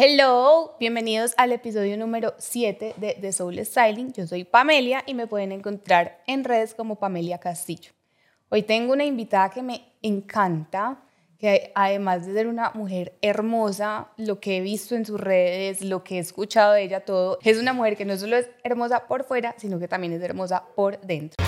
Hello, bienvenidos al episodio número 7 de The Soul Styling. Yo soy Pamelia y me pueden encontrar en redes como Pamelia Castillo. Hoy tengo una invitada que me encanta, que además de ser una mujer hermosa, lo que he visto en sus redes, lo que he escuchado de ella, todo, es una mujer que no solo es hermosa por fuera, sino que también es hermosa por dentro.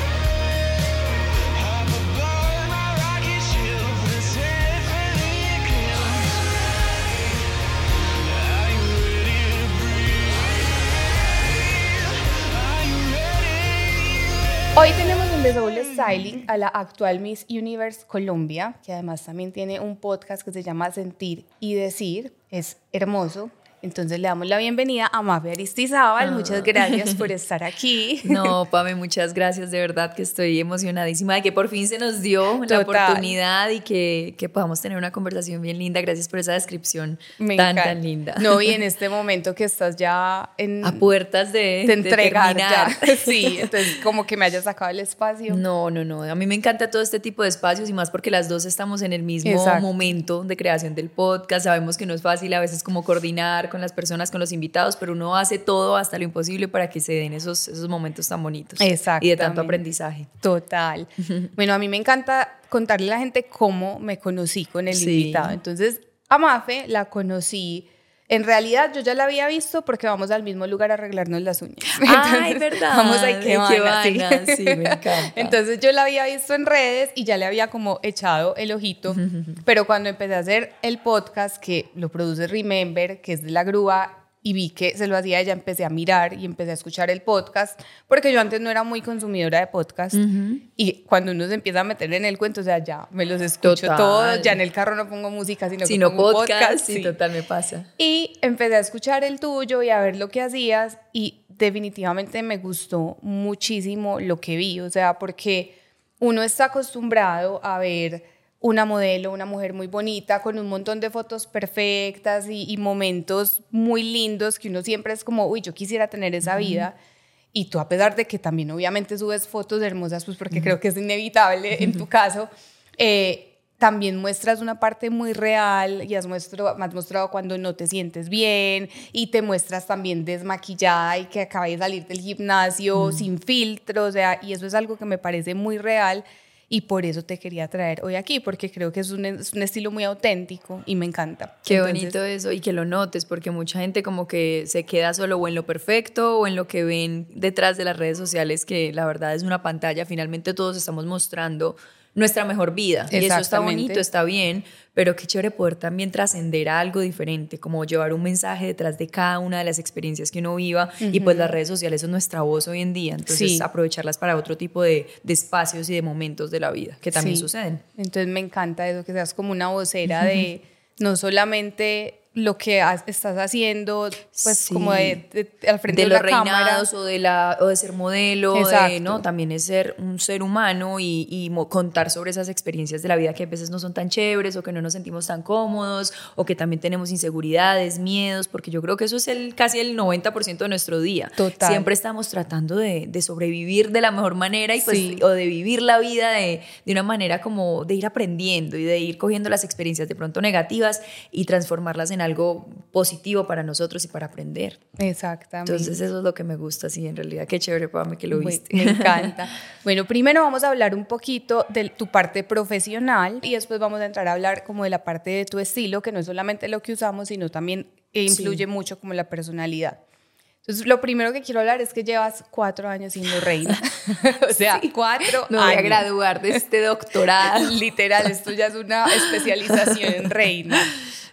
The Soul Styling a la actual Miss Universe Colombia, que además también tiene un podcast que se llama Sentir y Decir. Es hermoso. Entonces le damos la bienvenida a Mafe Aristizábal. Ah. Muchas gracias por estar aquí. No, Pame, muchas gracias. De verdad que estoy emocionadísima de que por fin se nos dio la oportunidad y que, que podamos tener una conversación bien linda. Gracias por esa descripción Me tan, encanta. tan linda. No, y en este momento que estás ya en, A puertas de, de entregar ya. Sí, entonces como que me hayas sacado el espacio. No, no, no. A mí me encanta todo este tipo de espacios y más porque las dos estamos en el mismo Exacto. momento de creación del podcast. Sabemos que no es fácil a veces como coordinar con las personas, con los invitados, pero uno hace todo hasta lo imposible para que se den esos, esos momentos tan bonitos. Y de tanto aprendizaje. Total. Bueno, a mí me encanta contarle a la gente cómo me conocí con el Sí. invitado. Entonces, a Mafe la conocí. En realidad, yo ya la había visto porque vamos al mismo lugar a arreglarnos las uñas. Ay, Entonces, verdad. Vamos a Ikebana, sí. Sí, me encanta. Entonces, yo la había visto en redes y ya le había como echado el ojito. Pero cuando empecé a hacer el podcast que lo produce Remember, que es de la grúa, y vi que se lo hacía ella, empecé a mirar y empecé a escuchar el podcast, porque yo antes no era muy consumidora de podcast. Y cuando uno se empieza a meter en el cuento, o sea, ya me los escucho Total. todos, ya en el carro no pongo música, sino, Si que no pongo un podcast, sí, sí. total me pasa. Y empecé a escuchar el tuyo y a ver lo que hacías y definitivamente me gustó muchísimo lo que vi, o sea, porque uno está acostumbrado a ver una modelo, una mujer muy bonita, con un montón de fotos perfectas y, y momentos muy lindos que uno siempre es como, uy, yo quisiera tener esa vida. Y tú, a pesar de que también obviamente subes fotos hermosas, pues porque creo que es inevitable en tu caso, eh, también muestras una parte muy real y has, muestro, has mostrado cuando no te sientes bien y te muestras también desmaquillada y que acabas de salir del gimnasio sin filtro, o sea, y eso es algo que me parece muy real y por eso te quería traer hoy aquí, porque creo que es un, es un estilo muy auténtico y me encanta. Qué Entonces, bonito eso y que lo notes, porque mucha gente como que se queda solo o en lo perfecto o en lo que ven detrás de las redes sociales, que la verdad es una pantalla. Finalmente todos estamos mostrando nuestra mejor vida. Y eso está bonito, está bien, pero qué chévere poder también trascender a algo diferente, como llevar un mensaje detrás de cada una de las experiencias que uno viva. Y pues las redes sociales son nuestra voz hoy en día, entonces Sí. aprovecharlas para otro tipo de, de espacios y de momentos de la vida que también Sí. suceden. Entonces me encanta eso, que seas como una vocera de no solamente lo que has- estás haciendo, pues Sí. como de, de- al frente de de, los la cámara. o de, la, o de ser modelo, de. ¿no? también es ser un ser humano y, contar sobre esas experiencias de la vida que a veces no son tan chéveres o que no nos sentimos tan cómodos o que también tenemos inseguridades, miedos, porque yo creo que eso es el, casi el 90% de nuestro día. Total. Siempre estamos tratando de, de sobrevivir de la mejor manera y pues, Sí. o de vivir la vida de, de una manera como de ir aprendiendo y de ir cogiendo las experiencias de pronto negativas y transformarlas en algo positivo para nosotros y para aprender. Exactamente. Entonces eso es lo que me gusta, sí, en realidad. Qué chévere, Pame, que lo viste. Me encanta. Bueno, primero vamos a hablar un poquito de tu parte profesional y después vamos a entrar a hablar como de la parte de tu estilo, que no es solamente lo que usamos, sino también eh, influye mucho como la personalidad. Entonces, lo primero que quiero hablar es que llevas cuatro años siendo reina. o sea, cuatro Me voy a años. graduar de este doctorado. Literal, esto ya es una especialización en reina.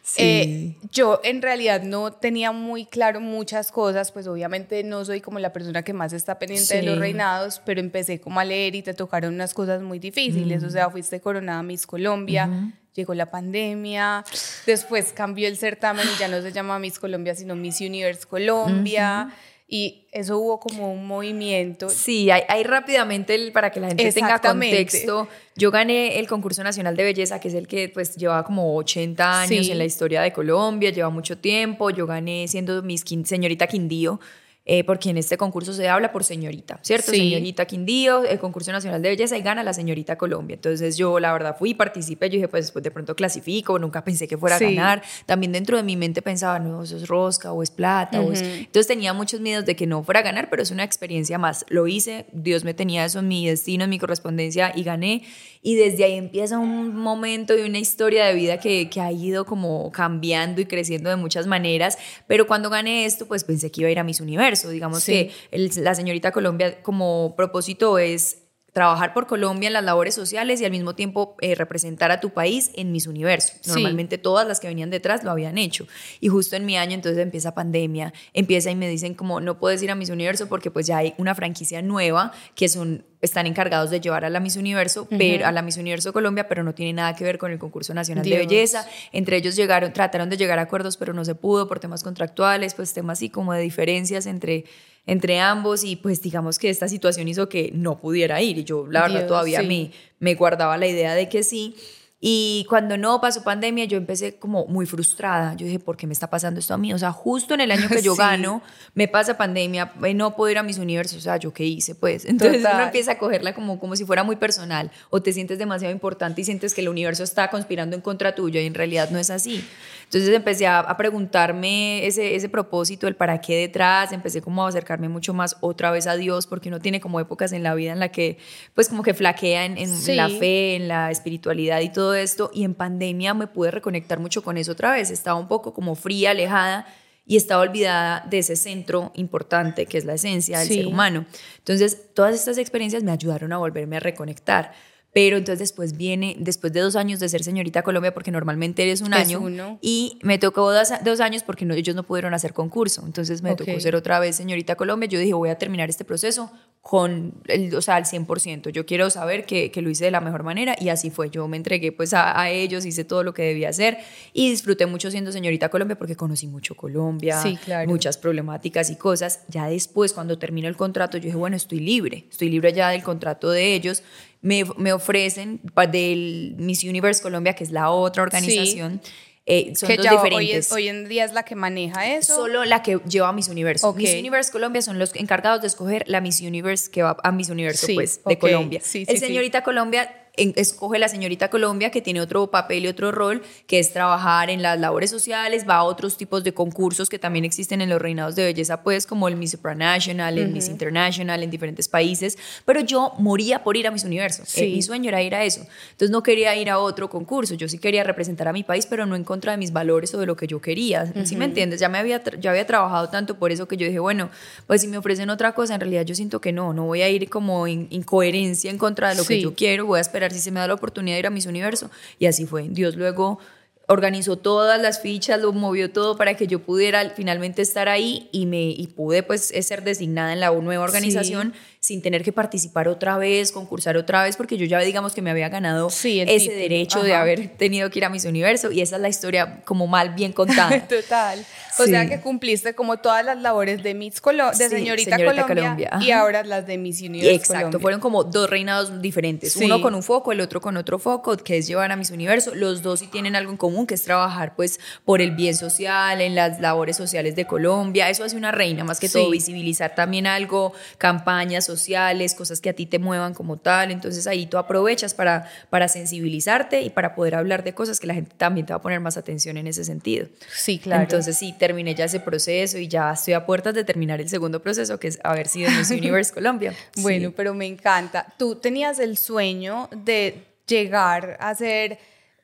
Sí. Eh, yo en realidad no tenía muy claro muchas cosas, pues obviamente no soy como la persona que más está pendiente de los reinados, pero empecé como a leer y te tocaron unas cosas muy difíciles, o sea, fuiste coronada Miss Colombia, llegó la pandemia, después cambió el certamen y ya no se llama Miss Colombia, sino Miss Universe Colombia. Y eso hubo como un movimiento. Sí, hay, hay rápidamente, el- para que la gente tenga contexto, yo gané el concurso nacional de belleza, que es el que pues lleva como 80 años Sí. en la historia de Colombia, lleva mucho tiempo, yo gané siendo Quin- señorita Quindío, eh, porque en este concurso se habla por señorita, ¿cierto? Señorita Quindío, el concurso nacional de belleza y gana la señorita Colombia. Entonces yo la verdad fui, participé, yo dije, pues, pues de pronto clasifico, nunca pensé que fuera a ganar. También dentro de mi mente pensaba, no, eso es rosca o es plata. o es... Entonces tenía muchos miedos de que no fuera a ganar, pero es una experiencia más. Lo hice, Dios me tenía eso en mi destino, en mi correspondencia y gané. Y desde ahí empieza un momento y una historia de vida que, que ha ido como cambiando y creciendo de muchas maneras. Pero cuando gané esto, pues pensé que iba a ir a Miss Universo. Digamos que la señorita Colombia como propósito es trabajar por Colombia en las labores sociales y al mismo tiempo eh, representar a tu país en mis universos. Normalmente todas las que venían detrás lo habían hecho. Y justo en mi año entonces empieza pandemia, empieza y me dicen como no puedes ir a mis universos porque pues ya hay una franquicia nueva que son están encargados de llevar a la Miss Universo, pero, a la Miss Universo Colombia, pero no tiene nada que ver con el concurso nacional de belleza. Entre ellos llegaron, trataron de llegar a acuerdos, pero no se pudo por temas contractuales, pues temas así como de diferencias entre entre ambos y pues digamos que esta situación hizo que no pudiera ir y yo la verdad todavía me, me guardaba la idea de que sí. Y cuando no pasó pandemia, yo empecé como muy frustrada. Yo dije, ¿por qué me está pasando esto a mí? O sea, justo en el año que yo gano, me pasa pandemia, eh, no puedo ir a mis universos. O sea, ¿yo qué hice? Pues entonces uno empieza a cogerla como, como si fuera muy personal o te sientes demasiado importante y sientes que el universo está conspirando en contra tuyo y en realidad no es así. Entonces empecé a, preguntarme ese, ese propósito, el para qué detrás, empecé como a acercarme mucho más otra vez a Dios, porque uno tiene como épocas en la vida en la que pues como que flaquea en, la fe, en la espiritualidad y todo esto, y en pandemia me pude reconectar mucho con eso otra vez, estaba un poco como fría, alejada, y estaba olvidada de ese centro importante que es la esencia del ser humano. Entonces, todas estas experiencias me ayudaron a volverme a reconectar. Pero entonces después viene, después de dos años de ser señorita Colombia, porque normalmente eres un año, y me tocó dos, años porque no, ellos no pudieron hacer concurso. Entonces me tocó ser otra vez señorita Colombia. Yo dije, voy a terminar este proceso con, el, o sea, al 100%. Yo quiero saber que, que, lo hice de la mejor manera y así fue. Yo me entregué pues a, a, ellos, hice todo lo que debía hacer y disfruté mucho siendo señorita Colombia porque conocí mucho Colombia, muchas problemáticas y cosas. Ya después, cuando terminó el contrato, yo dije, bueno, estoy libre, estoy libre ya del contrato de ellos. Me, me ofrecen del Miss Universe Colombia, que es la otra organización. Eh, son dos diferentes. Hoy, en día es la que maneja eso. Solo la que lleva a Miss Universo. Miss Universe Colombia son los encargados de escoger la Miss Universe que va a Miss Universo, pues, de Colombia. el señorita Colombia escoge la señorita Colombia, que tiene otro papel y otro rol, que es trabajar en las labores sociales, va a otros tipos de concursos que también existen en los reinados de belleza, pues como el Miss Supranational, el Miss International, en diferentes países, pero yo moría por ir a Miss Universo. Eh, mi sueño era ir a eso. Entonces no quería ir a otro concurso, yo sí quería representar a mi país, pero no en contra de mis valores o de lo que yo quería. ¿Sí me entiendes? Ya me había, ya había trabajado tanto por eso que yo dije, bueno, pues si me ofrecen otra cosa, en realidad yo siento que no, no voy a ir como en incoherencia en contra de lo que yo quiero, voy a esperar si se me da la oportunidad de ir a Miss Universo. Y así fue. Dios luego organizó todas las fichas, lo movió todo para que yo pudiera finalmente estar ahí y me y pude pues ser designada en la nueva organización sin tener que participar otra vez, concursar otra vez, porque yo ya digamos que me había ganado ese derecho de haber tenido que ir a Miss Universo y esa es la historia como mal bien contada. Total. O sea que cumpliste como todas las labores de Miss Colo de señorita, Colombia, y ahora las de Miss Universo. Exacto, fueron como dos reinados diferentes, uno con un foco, el otro con otro foco, que es llevar a Miss Universo. Los dos sí tienen algo en común, que es trabajar pues por el bien social, en las labores sociales de Colombia. Eso hace una reina, más que todo visibilizar también algo, campañas sociales, cosas que a ti te muevan como tal. Entonces ahí tú aprovechas para, para sensibilizarte y para poder hablar de cosas que la gente también te va a poner más atención en ese sentido. Sí, claro. Entonces sí, terminé ya ese proceso y ya estoy a puertas de terminar el segundo proceso, que es haber sido Miss Universe Colombia. Bueno, pero me encanta. Tú tenías el sueño de llegar a ser,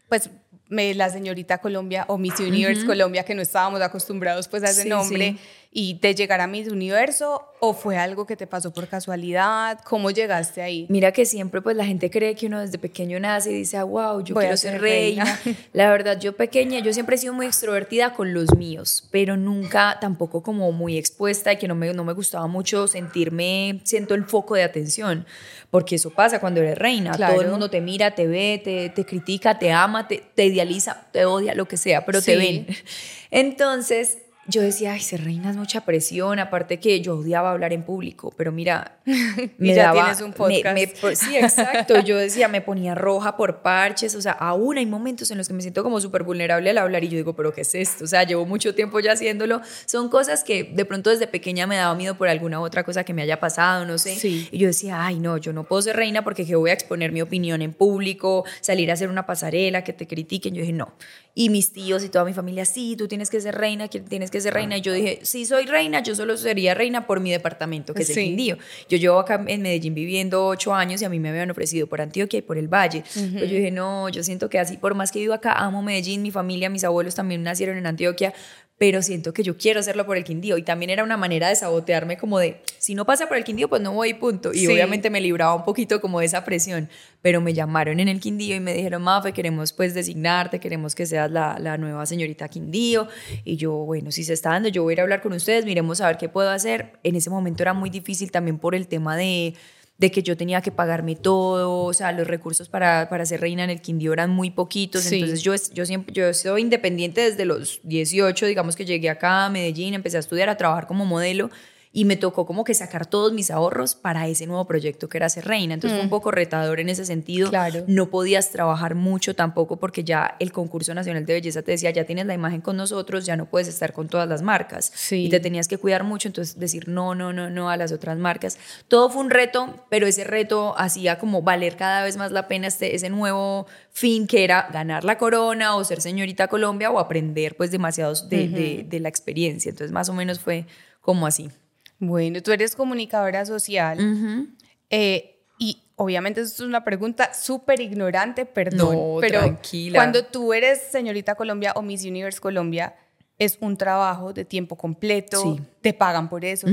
pues, la señorita Colombia o Miss Universe Colombia, que no estábamos acostumbrados pues a ese nombre, y de llegar a Miss Universo, o fue algo que te pasó por casualidad? ¿Cómo llegaste ahí? Mira que siempre pues la gente cree que uno desde pequeño nace y dice, wow, yo quiero ser, reina. La verdad, yo pequeña, yo siempre he sido muy extrovertida con los míos, pero nunca tampoco como muy expuesta y que no me, no me gustaba mucho sentirme, siento el foco de atención, porque eso pasa cuando eres reina, todo el mundo te mira, te ve, te, te critica, te ama, te, te idealiza, te odia, lo que sea, pero te ven. Entonces, yo decía, ay, ser reina es mucha presión, aparte que yo odiaba hablar en público, pero mira, me ya tienes un podcast. sí, exacto, yo decía, me ponía roja por parches, o sea, aún hay momentos en los que me siento como súper vulnerable al hablar y yo digo, pero ¿qué es esto? O sea, llevo mucho tiempo ya haciéndolo, son cosas que de pronto desde pequeña me daba miedo por alguna otra cosa que me haya pasado, no sé, y yo decía, ay, no, yo no puedo ser reina porque que voy a exponer mi opinión en público, salir a hacer una pasarela, que te critiquen, yo dije, no, y mis tíos y toda mi familia, sí, tú tienes que ser reina, tienes que ser reina. Y yo dije, sí, soy reina, yo solo sería reina por mi departamento, que es el Quindío. Yo llevo acá en Medellín viviendo ocho años y a mí me habían ofrecido por Antioquia y por el Valle. Pero yo dije, no, yo siento que así, por más que vivo acá, amo Medellín, mi familia, mis abuelos también nacieron en Antioquia, pero siento que yo quiero hacerlo por el Quindío. Y también era una manera de sabotearme como de, si no pasa por el Quindío, pues no voy, punto. Y obviamente me libraba un poquito como de esa presión. Pero me llamaron en el Quindío y me dijeron, Mafe, queremos pues designarte, queremos que seas la, la nueva señorita Quindío. Y yo, bueno, si se está dando, yo voy a ir a hablar con ustedes, miremos a ver qué puedo hacer. En ese momento era muy difícil también por el tema de de que yo tenía que pagarme todo, o sea, los recursos para, para ser reina en el Quindío eran muy poquitos, entonces yo, yo siempre, yo soy independiente desde los 18, digamos que llegué acá a Medellín, empecé a estudiar, a trabajar como modelo, y me tocó como que sacar todos mis ahorros para ese nuevo proyecto que era ser reina. Entonces fue un mm. poco retador en ese sentido. Claro. No podías trabajar mucho tampoco porque ya el concurso nacional de belleza te decía, ya tienes la imagen con nosotros, ya no puedes estar con todas las marcas. Sí. Y te tenías que cuidar mucho, entonces decir no, no, no, no a las otras marcas. Todo fue un reto, pero ese reto hacía como valer cada vez más la pena este, ese nuevo fin que era ganar la corona o ser señorita Colombia o aprender pues demasiados de, de, de la experiencia. Entonces más o menos fue como así. Bueno, tú eres comunicadora social eh, y obviamente esto es una pregunta súper ignorante, perdón, pero tranquila. cuando tú eres señorita Colombia o Miss Universe Colombia, es un trabajo de tiempo completo, te pagan por eso.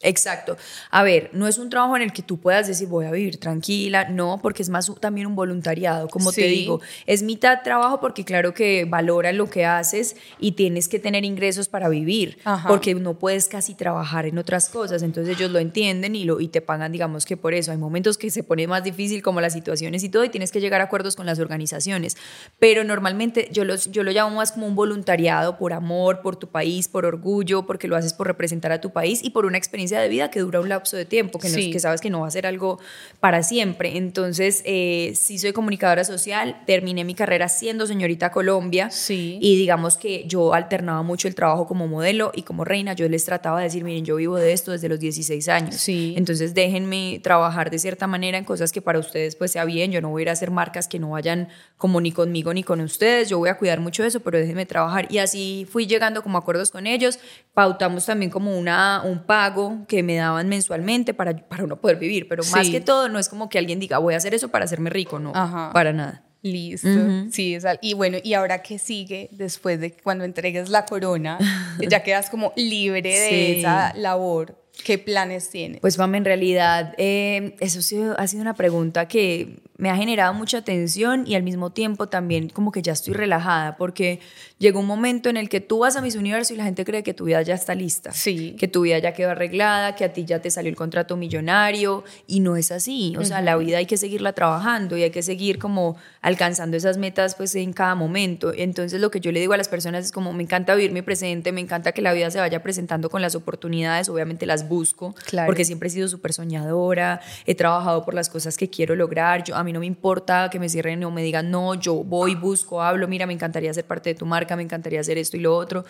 Exacto. A ver, no es un trabajo en el que tú puedas decir voy a vivir tranquila, no, porque es más también un voluntariado, como te digo. Es mitad trabajo porque claro que valoran lo que haces y tienes que tener ingresos para vivir, porque no puedes casi trabajar en otras cosas, entonces ellos lo entienden y, lo, y te pagan, digamos que por eso. Hay momentos que se pone más difícil como las situaciones y todo y tienes que llegar a acuerdos con las organizaciones, pero normalmente yo, los, yo lo llamo más como un voluntariado por amor, por tu país, por orgullo, porque lo haces por representar a tu país y por una experiencia de vida que dura un lapso de tiempo, que, que sabes que no va a ser algo para siempre. Entonces, eh, sí soy comunicadora social, terminé mi carrera siendo señorita Colombia sí. y digamos que yo alternaba mucho el trabajo como modelo y como reina. Yo les trataba de decir, miren, yo vivo de esto desde los 16 años. Sí. Entonces, déjenme trabajar de cierta manera en cosas que para ustedes pues sea bien. Yo no voy a ir a hacer marcas que no vayan como ni conmigo ni con ustedes. Yo voy a cuidar mucho de eso, pero déjenme trabajar. Y así fui llegando como acuerdos con ellos. Pautamos también como una, un pago que me daban mensualmente para, para uno poder vivir, pero más que todo no es como que alguien diga voy a hacer eso para hacerme rico, no, para nada. Listo. Sí, es y bueno, ¿y ahora qué sigue después de cuando entregues la corona? ya quedas como libre de esa labor. ¿Qué planes tienes? Pues, Mami, en realidad, eh, eso ha sido una pregunta que me ha generado mucha tensión y al mismo tiempo también como que ya estoy relajada porque llegó un momento en el que tú vas a mis Universo y la gente cree que tu vida ya está lista, sí. que tu vida ya quedó arreglada, que a ti ya te salió el contrato millonario y no es así, o sea, la vida hay que seguirla trabajando y hay que seguir como alcanzando esas metas pues en cada momento. Entonces lo que yo le digo a las personas es como me encanta vivir mi presente, me encanta que la vida se vaya presentando con las oportunidades, obviamente las busco, porque siempre he sido súper soñadora, he trabajado por las cosas que quiero lograr, yo a mí no me importa que me cierren o me digan, no, yo voy, busco, hablo, mira, me encantaría ser parte de tu marca, me encantaría hacer esto y lo otro.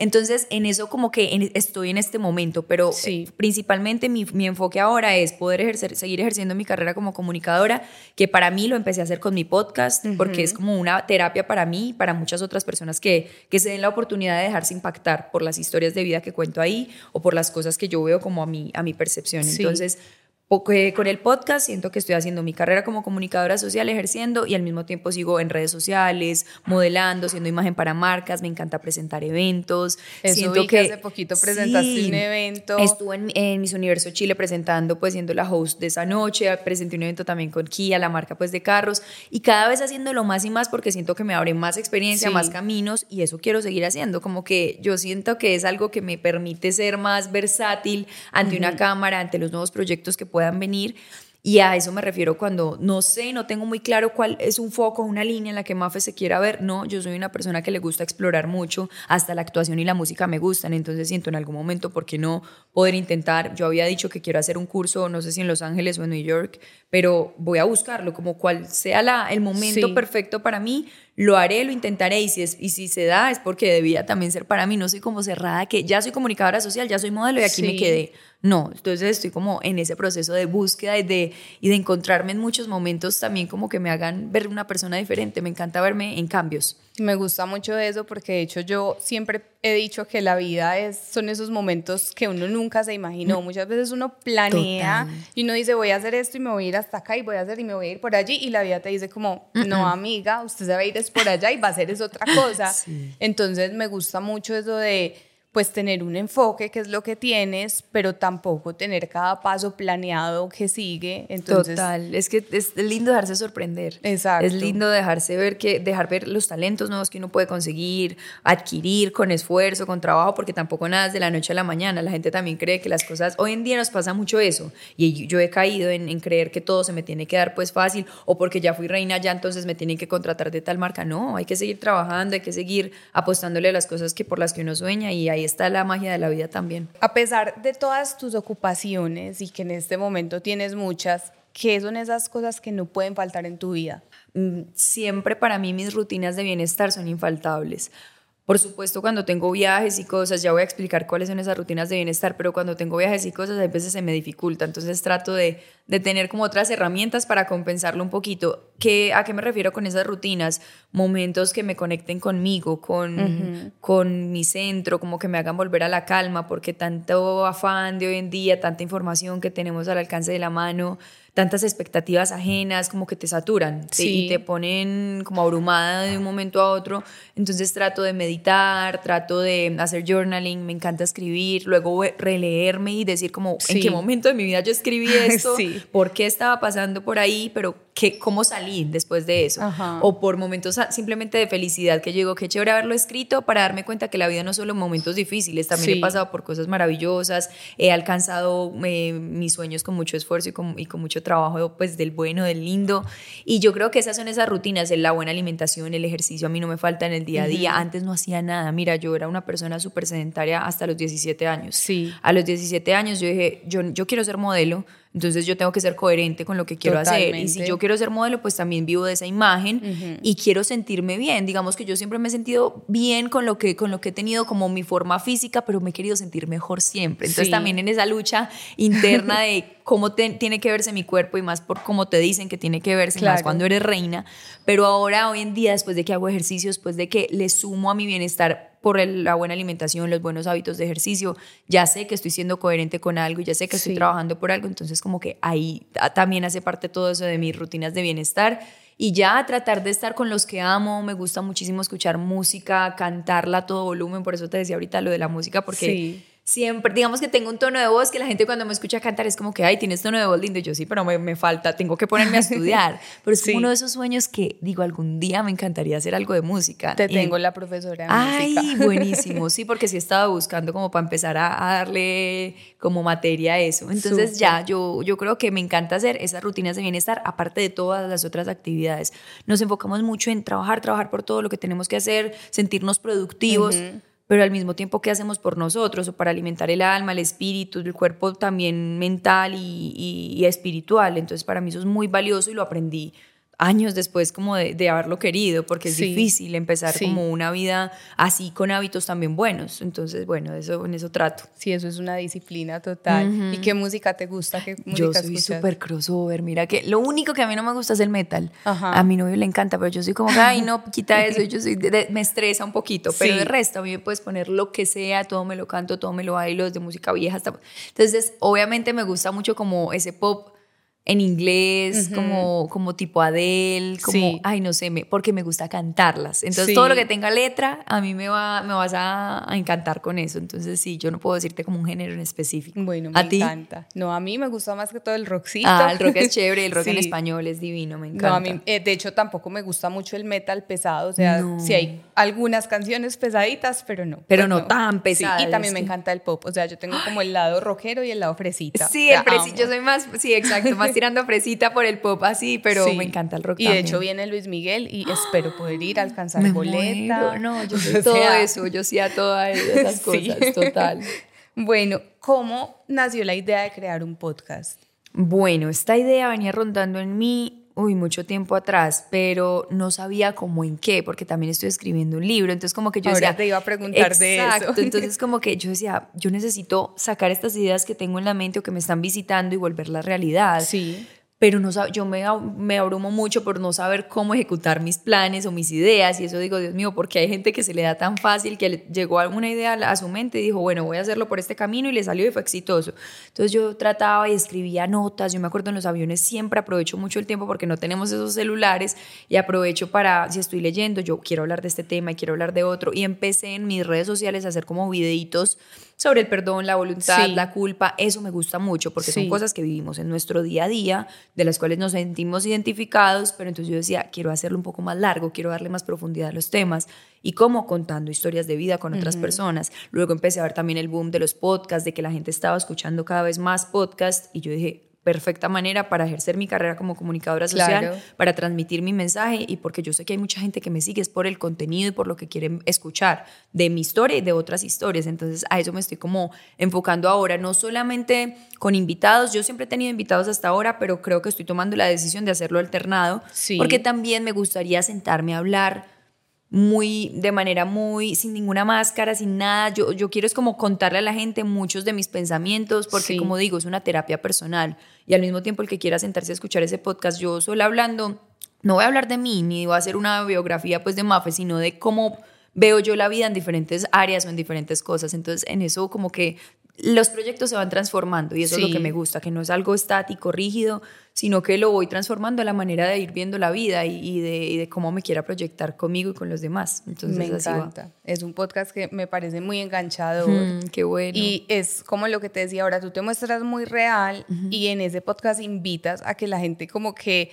Entonces, en eso como que estoy en este momento, pero principalmente mi, enfoque ahora es poder ejercer, seguir ejerciendo mi carrera como comunicadora, que para mí lo empecé a hacer con mi podcast, porque es como una terapia para mí y para muchas otras personas que, que se den la oportunidad de dejarse impactar por las historias de vida que cuento ahí o por las cosas que yo veo como a mi, a mi percepción. Entonces, con el podcast siento que estoy haciendo mi carrera como comunicadora social, ejerciendo y al mismo tiempo sigo en redes sociales, modelando, haciendo imagen para marcas, me encanta presentar eventos. Eso siento que, hace poquito presentaste un evento. Estuve en, en, Miss Universo Chile presentando, pues siendo la host de esa noche, presenté un evento también con Kia, la marca pues de carros y cada vez haciéndolo más y más porque siento que me abre más experiencia, más caminos y eso quiero seguir haciendo, como que yo siento que es algo que me permite ser más versátil ante una cámara, ante los nuevos proyectos que puedo puedan venir. Y a eso me refiero cuando no sé, no tengo muy claro cuál es un foco, una línea en la que Mafe se quiera ver. No, yo soy una persona que le gusta explorar mucho, hasta la actuación y la música me gustan, entonces siento en algún momento, ¿por qué no poder intentar? Yo había dicho que quiero hacer un curso, no sé si en Los Ángeles o en New York, pero voy a buscarlo, como cual sea la, el momento perfecto para mí, lo haré, lo intentaré y si, es, y si se da es porque debía también ser para mí, no soy como cerrada, que ya soy comunicadora social, ya soy modelo y aquí me quedé. No, entonces estoy como en ese proceso de búsqueda y de, y de encontrarme en muchos momentos también como que me hagan ver una persona diferente. Me encanta verme en cambios. Me gusta mucho eso porque de hecho yo siempre he dicho que la vida es, son esos momentos que uno nunca se imaginó. Mm. Muchas veces uno planea y uno dice voy a hacer esto y me voy a ir hasta acá y voy a hacer y me voy a ir por allí y la vida te dice como no amiga, usted se va a ir por allá y va a hacer es otra cosa. Entonces me gusta mucho eso de pues tener un enfoque, que es lo que tienes, pero tampoco tener cada paso planeado que sigue. Entonces, Total, es que es lindo dejarse sorprender. Exacto. Es lindo dejarse ver que, dejar ver los talentos nuevos que uno puede conseguir, adquirir con esfuerzo, con trabajo, porque tampoco nada es de la noche a la mañana. La gente también cree que las cosas, hoy en día nos pasa mucho eso, y yo he caído en, en creer que todo se me tiene que dar pues fácil, o porque ya fui reina ya entonces me tienen que contratar de tal marca. No, hay que seguir trabajando, hay que seguir apostándole a las cosas que por las que uno sueña y hay ahí está la magia de la vida también. A pesar de todas tus ocupaciones y que en este momento tienes muchas, ¿qué son esas cosas que no pueden faltar en tu vida? Mm, siempre para mí mis rutinas de bienestar son infaltables. Por supuesto, cuando tengo viajes y cosas, ya voy a explicar cuáles son esas rutinas de bienestar, pero cuando tengo viajes y cosas, a veces se me dificulta. Entonces trato de, de tener como otras herramientas para compensarlo un poquito. ¿Qué, ¿A qué me refiero con esas rutinas? Momentos que me conecten conmigo, con, con mi centro, como que me hagan volver a la calma, porque tanto afán de hoy en día, tanta información que tenemos al alcance de la mano, tantas expectativas ajenas como que te saturan y te ponen como abrumada de un momento a otro. Entonces trato de meditar, trato de hacer journaling, me encanta escribir, luego releerme y decir como en qué momento de mi vida yo escribí esto, por qué estaba pasando por ahí, pero qué, cómo salí después de eso. O por momentos simplemente de felicidad que llegó, qué chévere haberlo escrito para darme cuenta que la vida no solo momentos difíciles, también he pasado por cosas maravillosas, he alcanzado eh, mis sueños con mucho esfuerzo y con, y con mucho trabajo pues del bueno, del lindo. Y yo creo que esas son esas rutinas, la buena alimentación, el ejercicio, a mí no me falta en el día a día. Antes no hacía nada. Mira, yo era una persona súper sedentaria hasta los 17 años. Sí. A los 17 años yo dije, yo, yo quiero ser modelo, entonces yo tengo que ser coherente con lo que quiero hacer. Y si yo quiero ser modelo, pues también vivo de esa imagen y quiero sentirme bien. Digamos que yo siempre me he sentido bien con lo que, con lo que he tenido como mi forma física, pero me he querido sentir mejor siempre. Entonces también en esa lucha interna de cómo tiene que verse mi cuerpo y más por cómo te dicen que tiene que verse, más cuando eres reina. Pero ahora, hoy en día, después de que hago ejercicios, después de que le sumo a mi bienestar por la buena alimentación, los buenos hábitos de ejercicio, ya sé que estoy siendo coherente con algo, ya sé que estoy trabajando por algo, entonces como que ahí también hace parte todo eso de mis rutinas de bienestar. Y ya tratar de estar con los que amo, me gusta muchísimo escuchar música, cantarla a todo volumen, por eso te decía ahorita lo de la música, porque siempre, digamos que tengo un tono de voz que la gente cuando me escucha cantar es como que, ay, tienes tono de voz lindo. Y yo sí, pero me, me falta, tengo que ponerme a estudiar. Pero es uno de esos sueños que digo, algún día me encantaría hacer algo de música. Te tengo la profesora de ay, buenísimo. Sí, porque sí estaba buscando como para empezar a, darle como materia a eso. Entonces ya, yo, yo creo que me encanta hacer esas rutinas de bienestar, aparte de todas las otras actividades. Nos enfocamos mucho en trabajar, trabajar por todo lo que tenemos que hacer, sentirnos productivos pero al mismo tiempo, ¿qué hacemos por nosotros? O para alimentar el alma, el espíritu, el cuerpo también mental y, y espiritual. Entonces, para mí eso es muy valioso y lo aprendí años después como de, haberlo querido, porque es difícil empezar como una vida así con hábitos también buenos. Entonces, bueno, eso, en eso trato. Sí, eso es una disciplina total. ¿Y qué música te gusta? ¿Qué música yo soy súper crossover. Mira que lo único que a mí no me gusta es el metal. A mi novio le encanta, pero yo soy como, ay, no, quita eso. Yo soy me estresa un poquito, pero el resto a mí me puedes poner lo que sea, todo me lo canto, todo me lo bailo, desde música vieja hasta... Entonces, obviamente me gusta mucho como ese pop en inglés, como, como tipo Adele, como, ay, no sé, me, porque me gusta cantarlas. Entonces, todo lo que tenga letra, a mí me, va, me vas a, encantar con eso. Entonces, sí, yo no puedo decirte como un género en específico. Bueno, me ¿A encanta. No, a mí me gusta más que todo el rockcito. Ah, el rock es chévere, el rock en español es divino, me encanta. No, a mí, eh, de hecho, tampoco me gusta mucho el metal pesado. O sea, sí hay algunas canciones pesaditas, pero no. Pero no, tan pesadas. y también me encanta el pop. O sea, yo tengo como el lado rockero y el lado fresita. Sí, el fresita. Yo soy más, sí, exacto, más tirando fresita por el pop así, pero Sí. me encanta el rock Y también. de hecho viene Luis Miguel y espero poder ir a alcanzar Me boleta. muero. No, yo soy O todo sea, eso, yo sí a todas esas Sí. cosas, total. Bueno, ¿cómo nació la idea de crear un podcast? Bueno, esta idea venía rondando en mí, uy, mucho tiempo atrás, pero no sabía cómo en qué, porque también estoy escribiendo un libro, entonces como que yo Ahora decía... te iba a preguntar de eso. Exacto, entonces como que yo decía, yo necesito sacar estas ideas que tengo en la mente o que me están visitando y volverlas realidad. Sí. Pero no yo me, me abrumo mucho por no saber cómo ejecutar mis planes o mis ideas y eso digo, Dios mío, porque hay gente que se le da tan fácil que le llegó alguna idea a su mente y dijo, bueno, voy a hacerlo por este camino y le salió y fue exitoso. Entonces yo trataba y escribía notas, yo me acuerdo en los aviones siempre aprovecho mucho el tiempo porque no tenemos esos celulares y aprovecho para, si estoy leyendo, yo quiero hablar de este tema y quiero hablar de otro y empecé en mis redes sociales a hacer como videitos sobre el perdón, la voluntad, Sí. la culpa, eso me gusta mucho porque son cosas que vivimos en nuestro día a día, de las cuales nos sentimos identificados, pero entonces yo decía, quiero hacerlo un poco más largo, quiero darle más profundidad a los temas y cómo contando historias de vida con otras personas. Luego empecé a ver también el boom de los podcasts, de que la gente estaba escuchando cada vez más podcasts y yo dije, perfecta manera para ejercer mi carrera como comunicadora social, Claro. para transmitir mi mensaje y porque yo sé que hay mucha gente que me sigue es por el contenido y por lo que quieren escuchar de mi historia y de otras historias. Entonces a eso me estoy como enfocando ahora, no solamente con invitados, yo siempre he tenido invitados hasta ahora, pero creo que estoy tomando la decisión de hacerlo alternado, Sí. porque también me gustaría sentarme a hablar muy de manera muy sin ninguna máscara, sin nada. Yo, yo quiero es como contarle a la gente muchos de mis pensamientos, porque Sí. como digo, es una terapia personal. Y al mismo tiempo el que quiera sentarse a escuchar ese podcast, yo sola hablando, no voy a hablar de mí, ni voy a hacer una biografía pues de Mafe, sino de cómo veo yo la vida en diferentes áreas o en diferentes cosas. Entonces en eso como que los proyectos se van transformando y eso es lo Sí. que me gusta, que no es algo estático, rígido, sino que lo voy transformando a la manera de ir viendo la vida y, y de, y de cómo me quiera proyectar conmigo y con los demás. Entonces me así va. encanta. Es un podcast que me parece muy enganchador. Mm, qué bueno. Y es como lo que te decía ahora, tú te muestras muy real y en ese podcast invitas a que la gente como que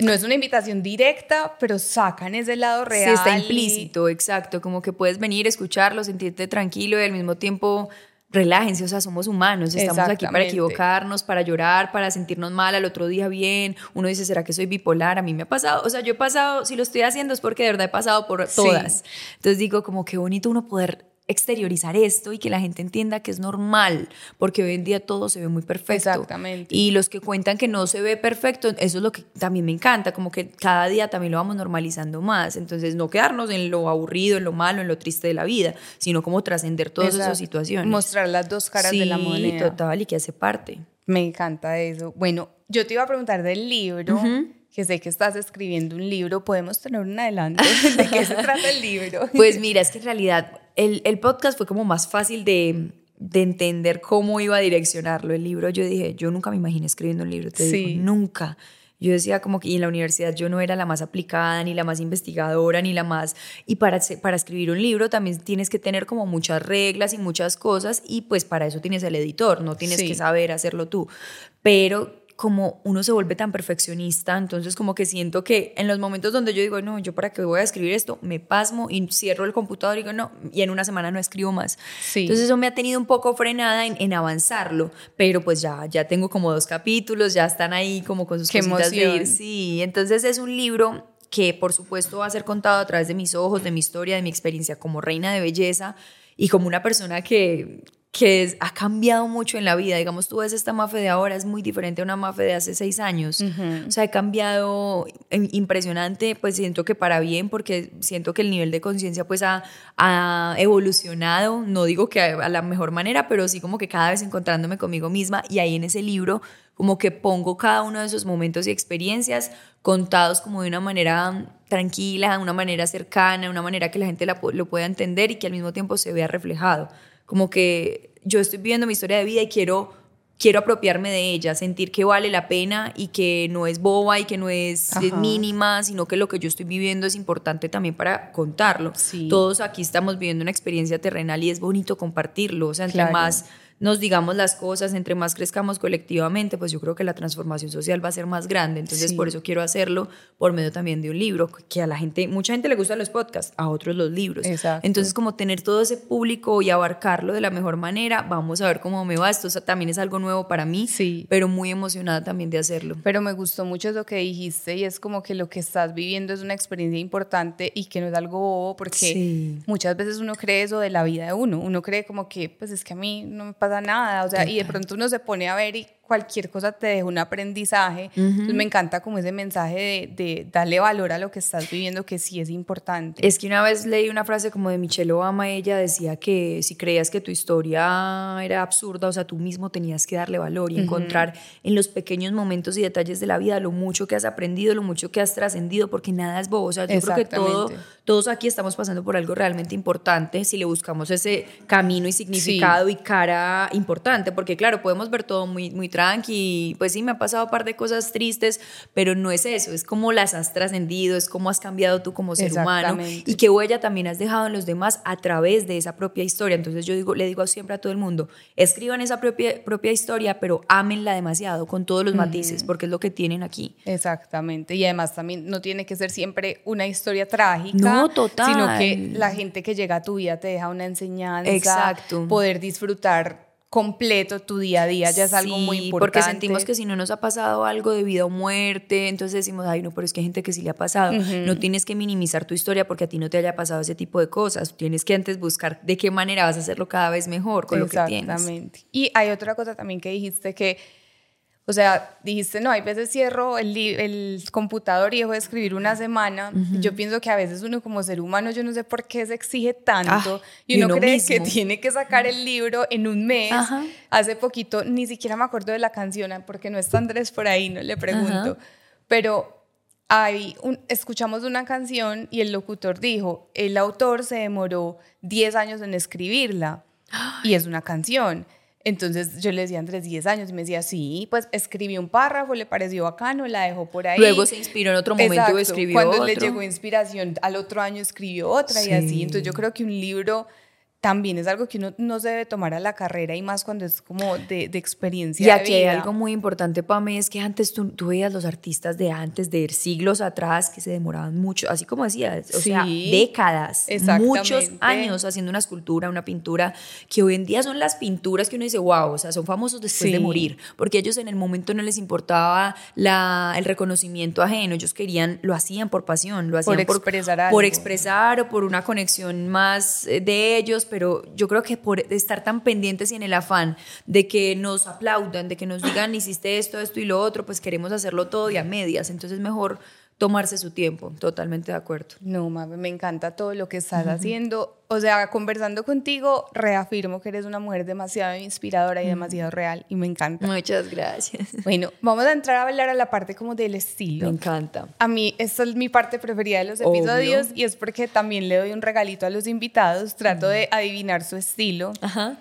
no es una invitación directa, pero sacan ese lado real. Sí, está y- implícito, exacto. Como que puedes venir, escucharlo, sentirte tranquilo y al mismo tiempo relájense, o sea, somos humanos, estamos aquí para equivocarnos, para llorar, para sentirnos mal al otro día bien. Uno dice, ¿será que soy bipolar? A mí me ha pasado, o sea, yo he pasado, si lo estoy haciendo es porque de verdad he pasado por Sí. todas. Entonces digo, como qué bonito uno poder exteriorizar esto y que la gente entienda que es normal, porque hoy en día todo se ve muy perfecto. Exactamente. Y los que cuentan que no se ve perfecto, eso es lo que también me encanta, como que cada día también lo vamos normalizando más. Entonces, no quedarnos en lo aburrido, en lo malo, en lo triste de la vida, sino como trascender todas Exacto. esas situaciones. Mostrar las dos caras sí, de la moneda. total, y que hace parte. Me encanta eso. Bueno, yo te iba a preguntar del libro, que sé que estás escribiendo un libro. ¿Podemos tener un adelanto de qué se trata el libro? Pues mira, es que en realidad el, el podcast fue como más fácil de, de entender cómo iba a direccionarlo. El libro, yo dije, yo nunca me imaginé escribiendo un libro, te Sí. digo, nunca. Yo decía como que y en la universidad yo no era la más aplicada, ni la más investigadora, ni la más... Y para, para escribir un libro también tienes que tener como muchas reglas y muchas cosas y pues para eso tienes el editor, no tienes Sí. que saber hacerlo tú. Pero como uno se vuelve tan perfeccionista, entonces como que siento que en los momentos donde yo digo, no, yo para qué voy a escribir esto, me pasmo y cierro el computador y digo, no, y en una semana no escribo más. Sí. Entonces eso me ha tenido un poco frenada en, en avanzarlo, pero pues ya, ya tengo como dos capítulos, ya están ahí como con sus Qué cositas de emoción. ir. Sí, entonces es un libro que por supuesto va a ser contado a través de mis ojos, de mi historia, de mi experiencia como reina de belleza y como una persona que, que es- ha cambiado mucho en la vida. Digamos, tú ves esta Mafe de ahora, es muy diferente a una Mafe de hace seis años. O sea, he cambiado impresionante, pues siento que para bien, porque siento que el nivel de conciencia pues ha, ha evolucionado. No digo que a, a la mejor manera, pero sí como que cada vez encontrándome conmigo misma y ahí en ese libro como que pongo cada uno de esos momentos y experiencias contados como de una manera tranquila, de una manera cercana, de una manera que la gente la lo pueda entender y que al mismo tiempo se vea reflejado. Como que yo estoy viviendo mi historia de vida y quiero, quiero apropiarme de ella, sentir que vale la pena y que no es boba y que no es, Ajá. mínima, sino que lo que yo estoy viviendo es importante también para contarlo. Sí. Todos aquí estamos viviendo una experiencia terrenal y es bonito compartirlo. O sea, entre Claro. más nos digamos las cosas, entre más crezcamos colectivamente, pues yo creo que la transformación social va a ser más grande. Entonces, por eso quiero hacerlo por medio también de un libro, que a la gente, mucha gente le gustan los podcasts, a otros los libros. Entonces, como tener todo ese público y abarcarlo de la mejor manera, vamos a ver cómo me va. Esto también es algo nuevo para mí, sí. pero muy emocionada también de hacerlo. Pero me gustó mucho lo que dijiste y es como que lo que estás viviendo es una experiencia importante y que no es algo bobo, porque muchas veces uno cree eso de la vida de uno. Uno cree como que, pues es que a mí no me pasa nada, o sea, y de pronto uno se pone a ver y cualquier cosa te deja un aprendizaje. Entonces me encanta como ese mensaje de, de, darle valor a lo que estás viviendo, que sí es importante. Es que una vez leí una frase como de Michelle Obama, ella decía que si creías que tu historia era absurda, o sea, tú mismo tenías que darle valor y encontrar en los pequeños momentos y detalles de la vida lo mucho que has aprendido, lo mucho que has trascendido, porque nada es bobo. O sea, yo creo que todo, todos aquí estamos pasando por algo realmente importante si le buscamos ese camino y significado y cara importante, porque claro, podemos ver todo muy, muy tranqui, pues sí, me ha pasado un par de cosas tristes, pero no es eso, es como las has trascendido, es como has cambiado tú como ser humano y qué huella también has dejado en los demás a través de esa propia historia. Entonces yo digo, le digo siempre a todo el mundo, escriban esa propia, propia historia, pero ámenla demasiado con todos los matices, porque es lo que tienen aquí. Exactamente, y además también no tiene que ser siempre una historia trágica, no, total. sino que la gente que llega a tu vida te deja una enseñanza, Exacto. poder disfrutar completo tu día a día ya es algo muy importante. Porque sentimos que si no nos ha pasado algo de vida o muerte, entonces decimos, ay, no, pero es que hay gente que sí le ha pasado. No tienes que minimizar tu historia porque a ti no te haya pasado ese tipo de cosas. Tienes que antes buscar de qué manera vas a hacerlo cada vez mejor con lo que tienes. Exactamente. Y hay otra cosa también que dijiste que o sea, dijiste, no, hay veces cierro el, el computador y dejo de escribir una semana. Yo pienso que a veces uno como ser humano, yo no sé por qué se exige tanto ah, y uno, cree que tiene que sacar el libro en un mes. Hace poquito, ni siquiera me acuerdo de la canción, porque no está Andrés por ahí, no le pregunto. Pero hay un, escuchamos una canción y el locutor dijo, el autor se demoró 10 años en escribirla y es una canción. Entonces yo le decía Andrés 10 años y me decía, sí, pues escribí un párrafo, le pareció bacano, la dejó por ahí. Luego se inspiró en otro momento y escribió Cuando le llegó inspiración, al otro año escribió otra y así. Entonces yo creo que un libro también es algo que uno no se debe tomar a la carrera y más cuando es como de, de experiencia. Y aquí hay algo muy importante para mí, es que antes tú, tú, veías los artistas de antes, de siglos atrás, que se demoraban mucho, así como decías, o sea, décadas, muchos años haciendo una escultura, una pintura, que hoy en día son las pinturas que uno dice, wow, o sea, son famosos después de morir, porque ellos en el momento no les importaba la, el reconocimiento ajeno, ellos querían, lo hacían por pasión, lo hacían por, expresar por expresar o por una conexión más eh, de ellos, pero yo creo que por estar tan pendientes y en el afán de que nos aplaudan, de que nos digan hiciste esto, esto y lo otro, pues queremos hacerlo todo y a medias. Entonces mejor tomarse su tiempo, totalmente de acuerdo. No, mami, me encanta todo lo que estás haciendo. O sea, conversando contigo, reafirmo que eres una mujer demasiado inspiradora y demasiado real y me encanta. Muchas gracias. Bueno, vamos a entrar a hablar a la parte como del estilo. Me encanta. A mí, esta es mi parte preferida de los episodios y es porque también le doy un regalito a los invitados, trato de adivinar su estilo. Ajá.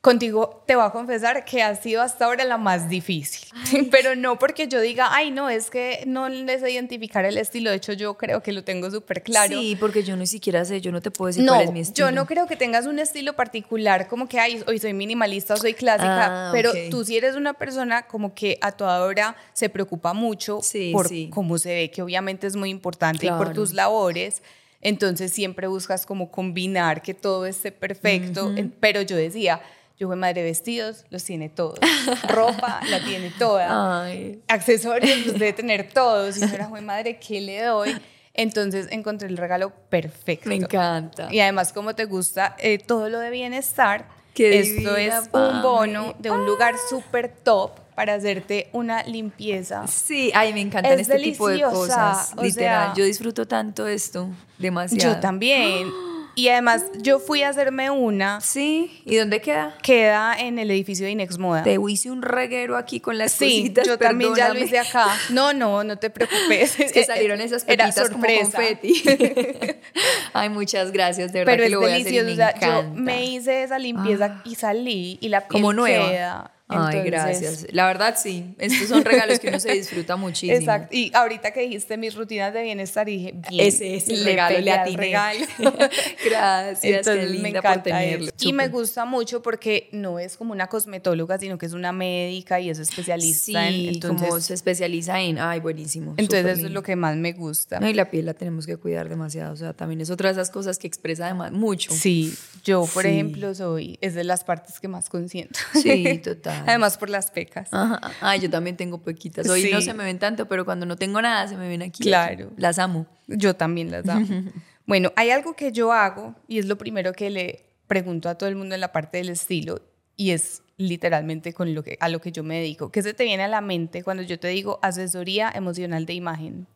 Contigo te voy a confesar que ha sido hasta ahora la más difícil, pero no porque yo diga, ay, no, es que no les identificar el estilo, de hecho yo creo que lo tengo súper claro. Sí, porque yo ni siquiera sé, yo no te puedo decir cuál es mi estilo. Yo no creo que tengas un estilo particular, como que, ay, hoy soy minimalista o soy clásica, ah, pero tú sí eres una persona como que a toda hora se preocupa mucho por cómo se ve, que obviamente es muy importante, y por tus labores. Entonces siempre buscas como combinar que todo esté perfecto, pero yo decía, yo fue madre vestidos, los tiene todos. Ropa la tiene toda. Accesorios los debe tener todos. Y yo era, fue madre, ¿qué le doy? Entonces encontré el regalo perfecto. Me encanta. Y además, como te gusta eh, todo lo de bienestar, esto es un bono de un lugar súper top para hacerte una limpieza. Sí, ay, me encantan este tipo de cosas. Literal, yo disfruto tanto esto, demasiado. Yo también. Y además, yo fui a hacerme una. Sí. ¿Y dónde queda? Queda en el edificio de Inex Moda. Te hice un reguero aquí con las sí, yo también ya lo hice acá. No, no, no te preocupes. Es que salieron esas pepitas Era sorpresa. como confeti. Ay, muchas gracias, de verdad Pero que lo voy delicioso. A hacer, me yo me hice esa limpieza ah. y salí y la piel como nueva. queda Ay, gracias. La verdad, sí. Estos son regalos que uno se disfruta muchísimo. Exacto. Y ahorita que dijiste mis rutinas de bienestar, dije, bien, ese es el regalo, le atiné. regalo. gracias, Entonces, me encanta tenerlo. Y me gusta mucho porque no es como una cosmetóloga, sino que es una médica y es especialista sí, en. Entonces, como se especializa en. Ay, buenísimo. Entonces, eso es lo que más me gusta. No, y la piel la tenemos que cuidar demasiado. O sea, también es otra de esas cosas que expresa además mucho. Sí, yo, por ejemplo, soy. Es de las partes que más consiento. Sí, total. Además, por las pecas. Ajá. Ah, yo también tengo pequitas. Hoy no se me ven tanto, pero cuando no tengo nada, se me ven aquí. Claro. Las amo. Yo también las amo. bueno, hay algo que yo hago y es lo primero que le pregunto a todo el mundo en la parte del estilo y es literalmente con lo que, a lo que yo me dedico. ¿Qué se te viene a la mente cuando yo te digo asesoría emocional de imagen?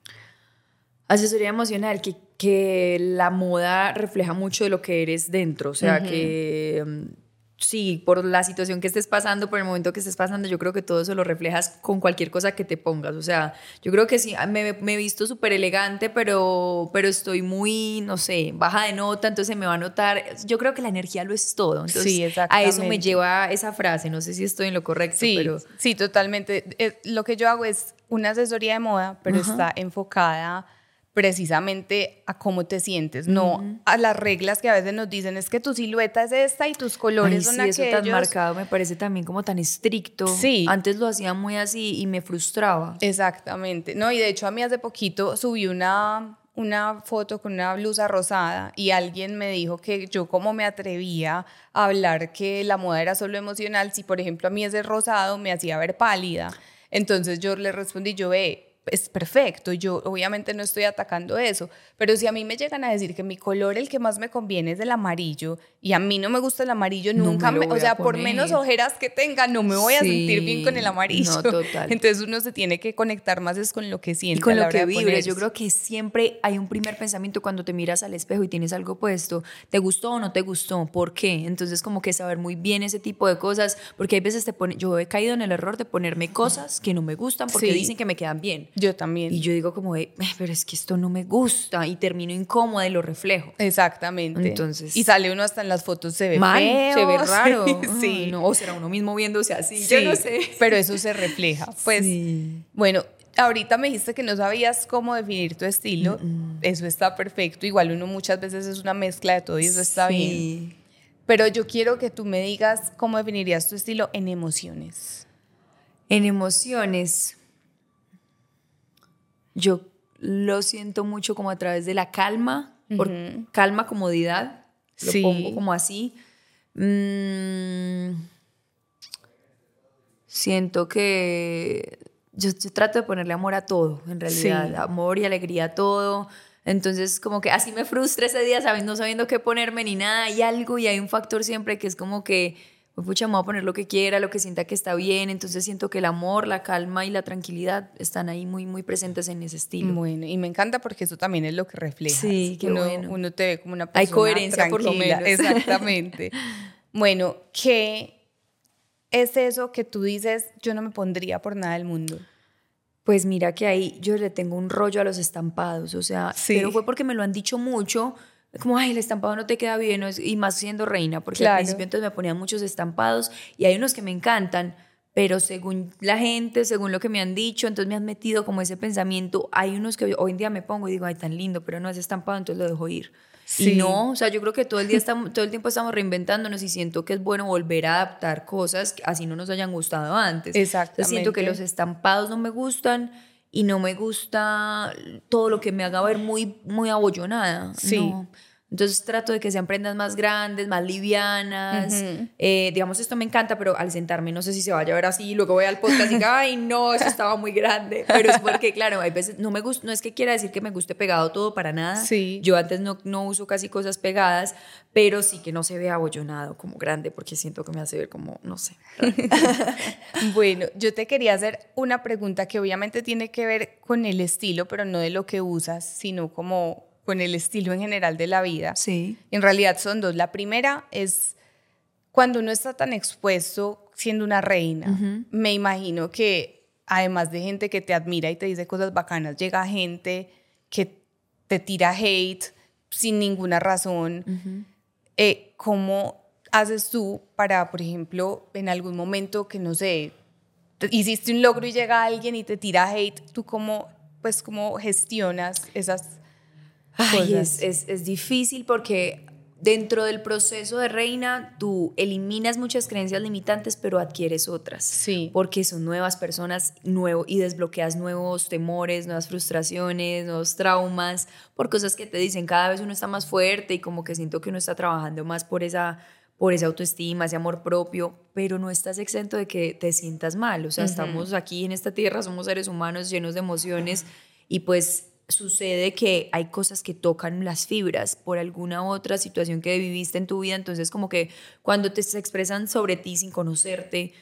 Asesoría emocional, que, que la moda refleja mucho de lo que eres dentro, o sea, que mm, sí, por la situación que estés pasando, por el momento que estés pasando, yo creo que todo eso lo reflejas con cualquier cosa que te pongas. O sea, yo creo que sí, me, he visto súper elegante, pero, pero estoy muy, no sé, baja de nota, entonces me va a notar. Yo creo que la energía lo es todo. Entonces, sí, a eso me lleva esa frase. No sé si estoy en lo correcto, sí, pero. Sí, totalmente. Eh, lo que yo hago es una asesoría de moda, pero está enfocada precisamente a cómo te sientes, no a las reglas que a veces nos dicen es que tu silueta es esta y tus colores son sí, aquellos. eso tan marcado me parece también como tan estricto. Sí. Antes lo hacía muy así y me frustraba. Exactamente. No, y de hecho a mí hace poquito subí una una foto con una blusa rosada y alguien me dijo que yo como me atrevía a hablar que la moda era solo emocional si por ejemplo a mí ese rosado me hacía ver pálida. Entonces yo le respondí, yo ve, es perfecto. Yo obviamente no estoy atacando eso, pero si a mí me llegan a decir que mi color el que más me conviene es el amarillo y a mí no me gusta el amarillo, nunca me, o sea, por menos ojeras que tenga, no me voy a sentir bien con el amarillo. No, total. Entonces uno se tiene que conectar más es con lo que siente. Y con lo que vibres. Yo creo que siempre hay un primer pensamiento cuando te miras al espejo y tienes algo puesto, ¿te gustó o no te gustó? ¿Por qué? Entonces como que saber muy bien ese tipo de cosas, porque hay veces te pone, yo he caído en el error de ponerme cosas que no me gustan porque dicen que me quedan bien. Yo también. Y yo digo como, pero es que esto no me gusta y termino incómoda y lo reflejo. Exactamente. Entonces. Y sale uno hasta en las fotos, se ve mal, se ve raro. sí. no, o será uno mismo viéndose así, sí, yo no sé. Pero eso se refleja. Pues, bueno, ahorita me dijiste que no sabías cómo definir tu estilo. Eso está perfecto. Igual uno muchas veces es una mezcla de todo y eso está bien. Pero yo quiero que tú me digas cómo definirías tu estilo en emociones. En emociones yo lo siento mucho como a través de la calma, por calma, comodidad, lo pongo como así. Mm, siento que yo, trato de ponerle amor a todo, en realidad, amor y alegría a todo. Entonces, como que así me frustra ese día, sabiendo, no sabiendo qué ponerme ni nada, hay algo y hay un factor siempre que es como que pues pucha, me voy a poner lo que quiera, lo que sienta que está bien. Entonces siento que el amor, la calma y la tranquilidad están ahí muy, muy presentes en ese estilo. Bueno, y me encanta porque eso también es lo que refleja. Sí, que uno, bueno. uno te ve como una persona Hay coherencia por lo menos. Exactamente. bueno, ¿qué es eso que tú dices, yo no me pondría por nada del mundo? Pues mira que ahí yo le tengo un rollo a los estampados, o sea, pero fue porque me lo han dicho mucho como, ay, el estampado no te queda bien, y más siendo reina, porque al principio entonces me ponían muchos estampados y hay unos que me encantan, pero según la gente, según lo que me han dicho, entonces me han metido como ese pensamiento, hay unos que hoy en día me pongo y digo, ay, tan lindo, pero no es estampado, entonces lo dejo ir. Sí. Y no, o sea, yo creo que todo el día estamos, todo el tiempo estamos reinventándonos y siento que es bueno volver a adaptar cosas así no nos hayan gustado antes. Exactamente. siento que los estampados no me gustan y no me gusta todo lo que me haga ver muy, muy abollonada. Sí. Entonces trato de que sean prendas más grandes, más livianas. Eh, digamos, esto me encanta, pero al sentarme no sé si se vaya a ver así. Luego voy al podcast y digo, ay, no, eso estaba muy grande. Pero es porque, claro, hay veces, no me gusta, no es que quiera decir que me guste pegado todo para nada. Sí. Yo antes no, no uso casi cosas pegadas, pero sí que no se vea abollonado como grande, porque siento que me hace ver como, no sé. bueno, yo te quería hacer una pregunta que obviamente tiene que ver con el estilo, pero no de lo que usas, sino como con el estilo en general de la vida. Sí. En realidad son dos. La primera es cuando uno está tan expuesto siendo una reina. Me imagino que además de gente que te admira y te dice cosas bacanas, llega gente que te tira hate sin ninguna razón. Eh, ¿Cómo haces tú para, por ejemplo, en algún momento que no sé, hiciste un logro y llega alguien y te tira hate, tú cómo, pues, cómo gestionas esas Ay, es, es, es difícil porque dentro del proceso de reina, tú eliminas muchas creencias limitantes, pero adquieres otras. Sí. Porque son nuevas personas nuevo, y desbloqueas nuevos temores, nuevas frustraciones, nuevos traumas, por cosas que te dicen cada vez uno está más fuerte y como que siento que uno está trabajando más por esa por esa autoestima, ese amor propio, pero no estás exento de que te sientas mal. O sea, estamos aquí en esta tierra, somos seres humanos llenos de emociones y pues sucede que hay cosas que tocan las fibras por alguna otra situación que viviste en tu vida, entonces como que cuando te se expresan sobre ti sin conocerte,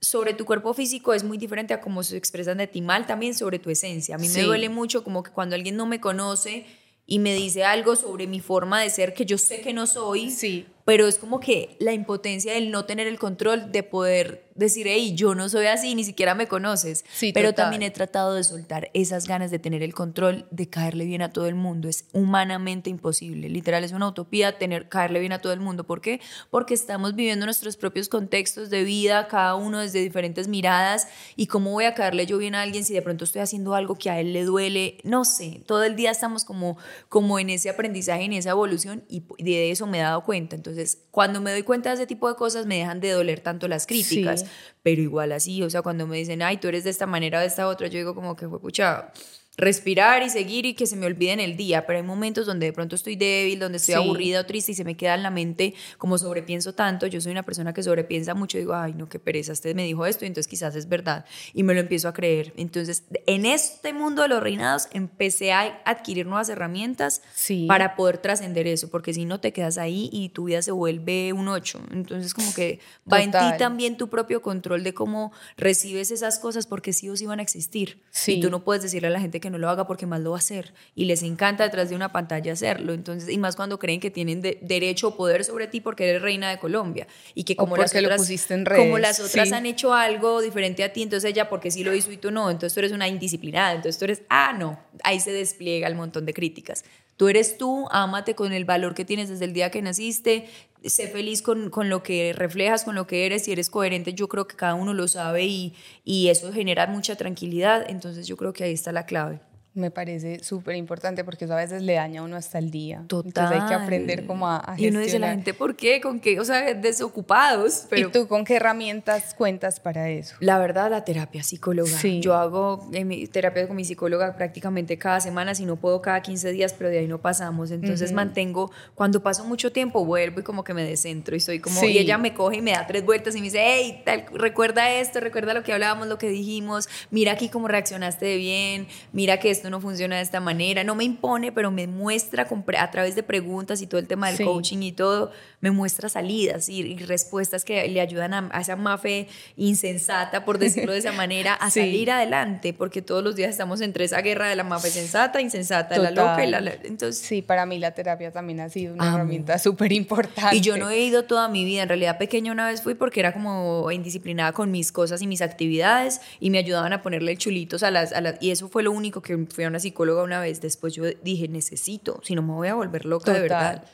sobre tu cuerpo físico es muy diferente a cómo se expresan de ti mal, también sobre tu esencia. A mí me duele mucho como que cuando alguien no me conoce y me dice algo sobre mi forma de ser que yo sé que no soy, sí. Pero es como que la impotencia del no tener el control de poder decir, hey, yo no soy así, ni siquiera me conoces. Sí, Pero total. también he tratado de soltar esas ganas de tener el control, de caerle bien a todo el mundo. Es humanamente imposible. Literal, es una utopía tener, caerle bien a todo el mundo. ¿Por qué? Porque estamos viviendo nuestros propios contextos de vida, cada uno desde diferentes miradas. ¿Y cómo voy a caerle yo bien a alguien si de pronto estoy haciendo algo que a él le duele? No sé. Todo el día estamos como, como en ese aprendizaje, en esa evolución, y de eso me he dado cuenta. Entonces, cuando me doy cuenta de ese tipo de cosas, me dejan de doler tanto las críticas. Sí pero igual así, o sea, cuando me dicen, ay, tú eres de esta manera o de esta otra, yo digo como que fue, pucha, respirar y seguir y que se me olvide en el día, pero hay momentos donde de pronto estoy débil, donde estoy Sí. aburrida o triste y se me queda en la mente como sobrepienso tanto, yo soy una persona que sobrepiensa mucho, digo, ay, no, qué pereza, usted me dijo esto, y entonces quizás es verdad, y me lo empiezo a creer. Entonces, en este mundo de los reinados empecé a adquirir nuevas herramientas Sí. para poder trascender eso, porque si no te quedas ahí y tu vida se vuelve un ocho. Entonces, como que va en Total. ti también tu propio control de cómo recibes esas cosas, porque sí o sí van a existir. Sí. Y tú no puedes decirle a la gente que no lo haga porque más lo va a hacer. Y les encanta detrás de una pantalla hacerlo. Entonces, y más cuando creen que tienen de- derecho o poder sobre ti porque eres reina de Colombia. Y que como las otras, como las otras sí. han hecho algo diferente a ti, entonces ella porque sí lo hizo y tú no, entonces tú eres una indisciplinada, entonces tú eres, ah, no, ahí se despliega el montón de críticas. Tú eres tú, ámate con el valor que tienes desde el día que naciste, sé feliz con, con lo que reflejas, con lo que eres, si eres coherente, yo creo que cada uno lo sabe y, y eso genera mucha tranquilidad, entonces yo creo que ahí está la clave. Me parece súper importante porque eso a veces le daña a uno hasta el día. Total. Entonces hay que aprender como a, a Y uno dice, la gestionar. gente, ¿por qué? ¿Con qué? O sea, desocupados. Pero ¿Y tú con qué herramientas cuentas para eso? La verdad, la terapia psicóloga. Sí. Yo hago eh, mi terapia con mi psicóloga prácticamente cada semana, si no puedo cada 15 días, pero de ahí no pasamos. Entonces mantengo, cuando paso mucho tiempo, vuelvo y como que me descentro y soy como, Sí. y ella me coge y me da tres vueltas y me dice, hey, tal, recuerda esto, recuerda lo que hablábamos, lo que dijimos, mira aquí cómo reaccionaste de bien, mira que esto no funciona de esta manera. No me impone, pero me muestra a través de preguntas y todo el tema del Sí. coaching y todo, me muestra salidas y, y respuestas que le ayudan a, a esa mafe insensata, por decirlo de esa manera, a Sí. salir adelante, porque todos los días estamos entre esa guerra de la mafe sensata, insensata, la Total. loca y la... la- entonces, Sí, para mí la terapia también ha sido una Amo. herramienta súper importante. y yo no he ido toda mi vida, en realidad pequeña una vez fui porque era como indisciplinada con mis cosas y mis actividades y me ayudaban a ponerle chulitos a las, a las... Y eso fue lo único que fui a una psicóloga una vez. Después yo dije, necesito, si no me voy a volver loca de Total. verdad.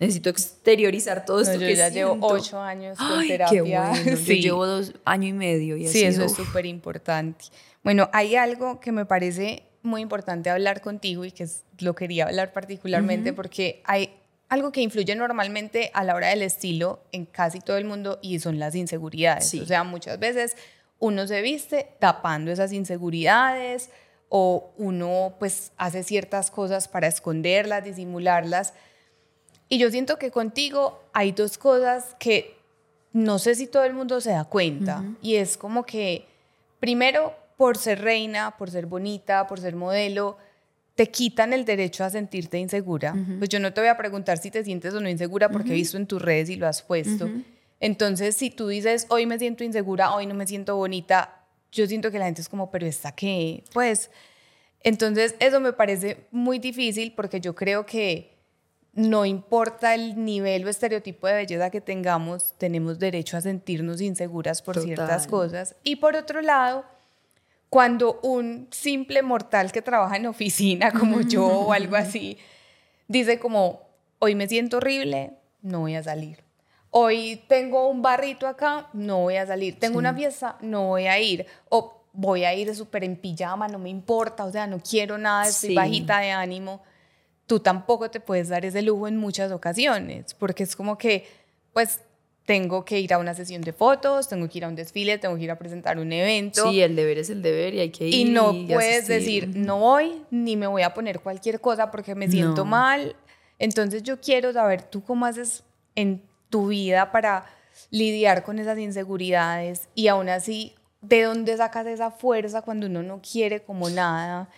Necesito exteriorizar todo No, esto yo que ya llevo siento. ocho años con Ay, terapia. qué bueno. Sí. Yo llevo dos años y medio y Sí, eso es súper importante. Bueno, hay algo que me parece muy importante hablar contigo y que es- lo quería hablar particularmente porque hay algo que influye normalmente a la hora del estilo en casi todo el mundo y son las inseguridades. Sí. O sea, muchas veces uno se viste tapando esas inseguridades o uno pues hace ciertas cosas para esconderlas, disimularlas. Y yo siento que contigo hay dos cosas que no sé si todo el mundo se da cuenta. Y es como que, primero, por ser reina, por ser bonita, por ser modelo, te quitan el derecho a sentirte insegura. Pues yo no te voy a preguntar si te sientes o no insegura porque he visto en tus redes y lo has puesto. Entonces, si tú dices, hoy me siento insegura, hoy no me siento bonita, yo siento que la gente es como, pero ¿esta qué? Pues, entonces eso me parece muy difícil porque yo creo que no importa el nivel o estereotipo de belleza que tengamos, tenemos derecho a sentirnos inseguras por Total. ciertas cosas. Y por otro lado, cuando un simple mortal que trabaja en oficina como yo o algo así, dice como, hoy me siento horrible, no voy a salir. Hoy tengo un barrito acá, no voy a salir. Tengo una fiesta, no voy a ir. O voy a ir súper en pijama, no me importa, o sea, no quiero nada, estoy bajita de ánimo. Tú tampoco te puedes dar ese lujo en muchas ocasiones, porque es como que, pues, tengo que ir a una sesión de fotos, tengo que ir a un desfile, tengo que ir a presentar un evento. Sí, el deber es el deber y hay que ir. Y no puedes decir, no voy, ni me voy a poner cualquier cosa porque me siento mal. Entonces yo quiero saber tú cómo haces en tu vida para lidiar con esas inseguridades y aún así, ¿de dónde sacas esa fuerza cuando uno no quiere como nada?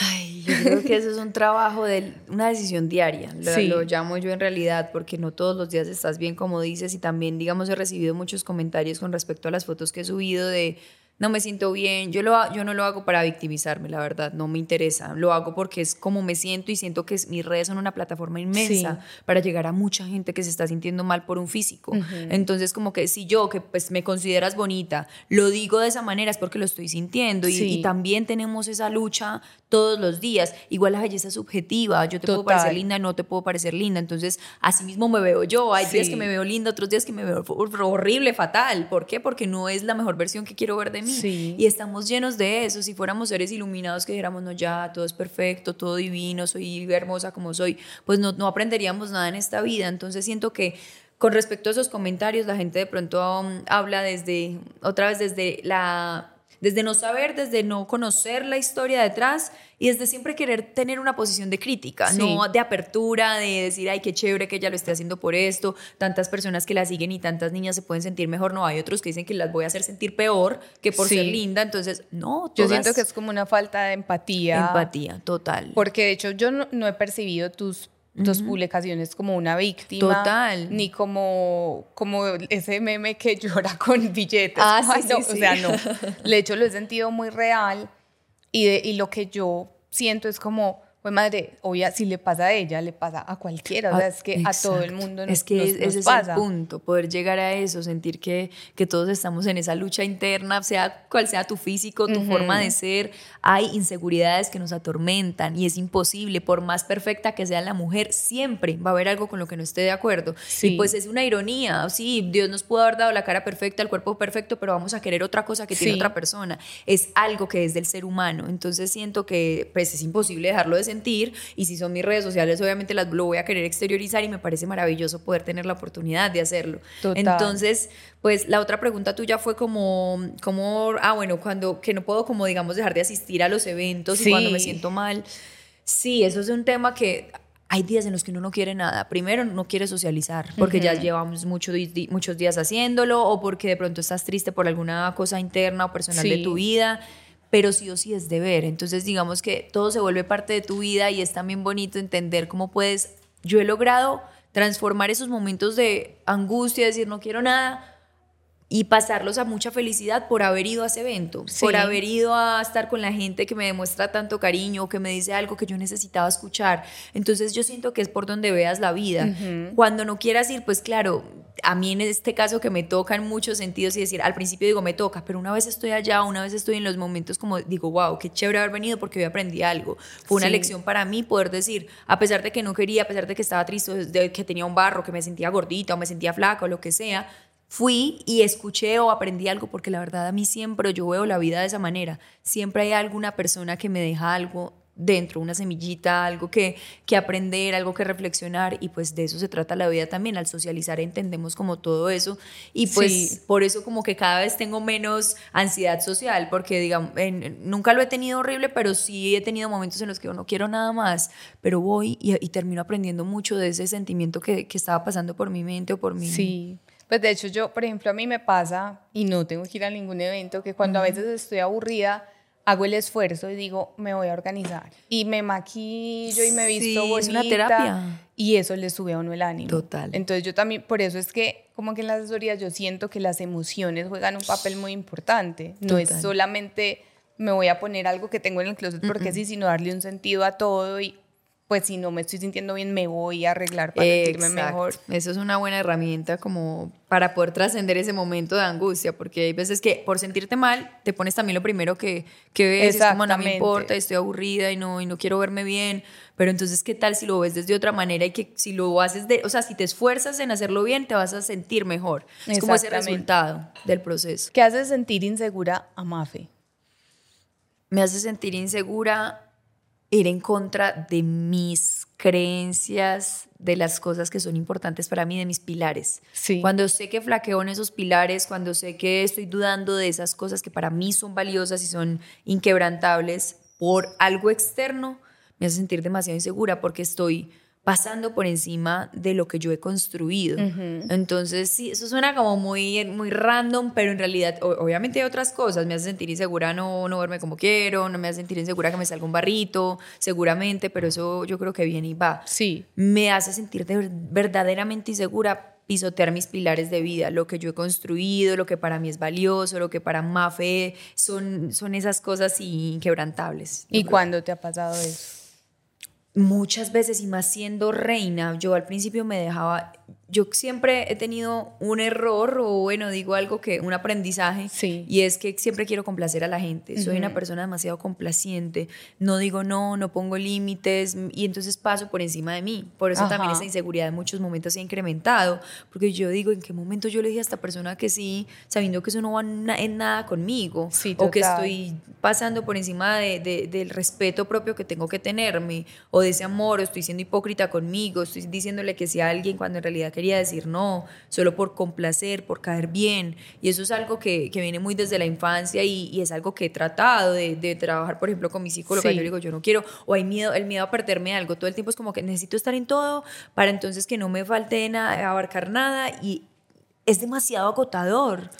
Ay, yo creo que eso es un trabajo de una decisión diaria, lo, lo, llamo yo en realidad, porque no todos los días estás bien como dices y también, digamos, he recibido muchos comentarios con respecto a las fotos que he subido de no me siento bien, yo, lo, yo no lo hago para victimizarme, la verdad, no me interesa, lo hago porque es como me siento y siento que mis redes son una plataforma inmensa para llegar a mucha gente que se está sintiendo mal por un físico. Entonces, como que si yo, que pues me consideras bonita, lo digo de esa manera es porque lo estoy sintiendo y, también tenemos esa lucha todos los días. Igual la belleza es subjetiva, yo te puedo parecer linda, no te puedo parecer linda, entonces así mismo me veo yo, hay días que me veo linda, otros días que me veo horrible, fatal. ¿Por qué? Porque no es la mejor versión que quiero ver de mí y estamos llenos de eso. Si fuéramos seres iluminados que dijéramos, no, ya, todo es perfecto, todo divino, soy hermosa como soy, pues no, no aprenderíamos nada en esta vida. Entonces siento que con respecto a esos comentarios, la gente de pronto um, habla desde, otra vez desde la desde no saber, desde no conocer la historia detrás y desde siempre querer tener una posición de crítica, no de apertura, de decir, ay, qué chévere que ella lo esté haciendo por esto, tantas personas que la siguen y tantas niñas se pueden sentir mejor, no, hay otros que dicen que las voy a hacer sentir peor que por ser linda, entonces, no. Yo siento que es como una falta de empatía. Empatía, total. Porque de hecho yo no he percibido tus tus publicaciones como una víctima. Total. Ni como, como ese meme que llora con billetes. Ah, sí, O sea, no. De hecho, lo he sentido muy real y, de, y lo que yo siento es como pues madre, obvia, si le pasa a ella, le pasa a cualquiera, o sea, es que a todo el mundo nos, es que ese es el punto, poder llegar a eso, sentir que, que todos estamos en esa lucha interna, sea cual sea tu físico, tu forma de ser, hay inseguridades que nos atormentan y es imposible, por más perfecta que sea la mujer, siempre va a haber algo con lo que no esté de acuerdo. Y pues es una ironía, sí, Dios nos pudo haber dado la cara perfecta, el cuerpo perfecto, pero vamos a querer otra cosa que tiene otra persona. Es algo que es del ser humano, entonces siento que pues es imposible dejarlo de sentir y si son mis redes sociales obviamente las lo voy a querer exteriorizar y me parece maravilloso poder tener la oportunidad de hacerlo. Entonces, pues la otra pregunta tuya fue como, como, ah, bueno, cuando que no puedo como digamos dejar de asistir a los eventos y cuando me siento mal. Sí, eso es un tema que hay días en los que uno no quiere nada. Primero, no quiere socializar porque ya llevamos mucho, muchos días haciéndolo o porque de pronto estás triste por alguna cosa interna o personal de tu vida pero sí o sí es deber. Entonces, digamos que todo se vuelve parte de tu vida y es también bonito entender cómo puedes. Yo he logrado transformar esos momentos de angustia, decir no quiero nada, y pasarlos a mucha felicidad por haber ido a ese evento, por haber ido a estar con la gente que me demuestra tanto cariño, que me dice algo que yo necesitaba escuchar. Entonces yo siento que es por donde veas la vida. Cuando no quieras ir, pues claro, a mí en este caso que me toca en muchos sentidos y decir, al principio digo, me toca, pero una vez estoy allá, una vez estoy en los momentos como digo, wow, qué chévere haber venido porque hoy aprendí algo. Fue una lección para mí poder decir, a pesar de que no quería, a pesar de que estaba triste, de que tenía un barro, que me sentía gordita o me sentía flaca o lo que sea, fui y escuché o aprendí algo, porque la verdad a mí siempre yo veo la vida de esa manera. Siempre hay alguna persona que me deja algo dentro, una semillita, algo que, que aprender, algo que reflexionar y pues de eso se trata la vida también, al socializar entendemos como todo eso y pues por eso como que cada vez tengo menos ansiedad social porque digamos, nunca lo he tenido horrible, pero sí he tenido momentos en los que yo no quiero nada más, pero voy y, termino aprendiendo mucho de ese sentimiento que, que estaba pasando por mi mente o por mí. Sí. Pues de hecho yo, por ejemplo, a mí me pasa, y no tengo que ir a ningún evento, que cuando a veces estoy aburrida, hago el esfuerzo y digo, me voy a organizar. Y me maquillo y me visto sí, bonita. Es una terapia. Y eso le sube a uno el ánimo. Total. Entonces yo también, por eso es que como que en las asesorías yo siento que las emociones juegan un papel muy importante. No es solamente me voy a poner algo que tengo en el closet porque sí, sino darle un sentido a todo y pues si no me estoy sintiendo bien, me voy a arreglar para sentirme mejor. Eso es una buena herramienta como para poder trascender ese momento de angustia, porque hay veces que por sentirte mal, te pones también lo primero que, que ves, es como no me importa, estoy aburrida y no, y no quiero verme bien, pero entonces, ¿qué tal si lo ves desde otra manera y que si lo haces de, o sea, si te esfuerzas en hacerlo bien, te vas a sentir mejor? Es como ese resultado del proceso. ¿Qué hace sentir insegura a Mafe? Me hace sentir insegura ir en contra de mis creencias, de las cosas que son importantes para mí, de mis pilares. Sí. Cuando sé que flaqueo en esos pilares, cuando sé que estoy dudando de esas cosas que para mí son valiosas y son inquebrantables por algo externo, me hace sentir demasiado insegura porque estoy pasando por encima de lo que yo he construido. Entonces, sí, eso suena como muy, muy random, pero en realidad, obviamente hay otras cosas. Me hace sentir insegura no, no verme como quiero, no me hace sentir insegura que me salga un barrito, seguramente, pero eso yo creo que viene y va. Sí. Me hace sentir verdaderamente insegura pisotear mis pilares de vida, lo que yo he construido, lo que para mí es valioso, lo que para Mafe son, son esas cosas inquebrantables. ¿Y cuándo te ha pasado eso? Muchas veces y más siendo reina, yo al principio me dejaba yo siempre he tenido un error o bueno, digo algo que un aprendizaje y es que siempre quiero complacer a la gente. Soy una persona demasiado complaciente, no digo no, no pongo límites y entonces paso por encima de mí. Por eso también esa inseguridad en muchos momentos se ha incrementado, porque yo digo, ¿en qué momento yo le dije a esta persona que sí, sabiendo que eso no va en nada conmigo? o que estoy pasando por encima de, del respeto propio que tengo que tenerme o de ese amor, o estoy siendo hipócrita conmigo, estoy diciéndole que sí a alguien cuando en realidad quería decir no, solo por complacer, por caer bien. Y eso es algo que, que viene muy desde la infancia y, y, es algo que he tratado de, de trabajar, por ejemplo, con mi psicóloga. Yo digo, yo no quiero, o hay miedo, el miedo a perderme algo. Todo el tiempo es como que necesito estar en todo para entonces que no me falte nada, abarcar nada y es demasiado agotador.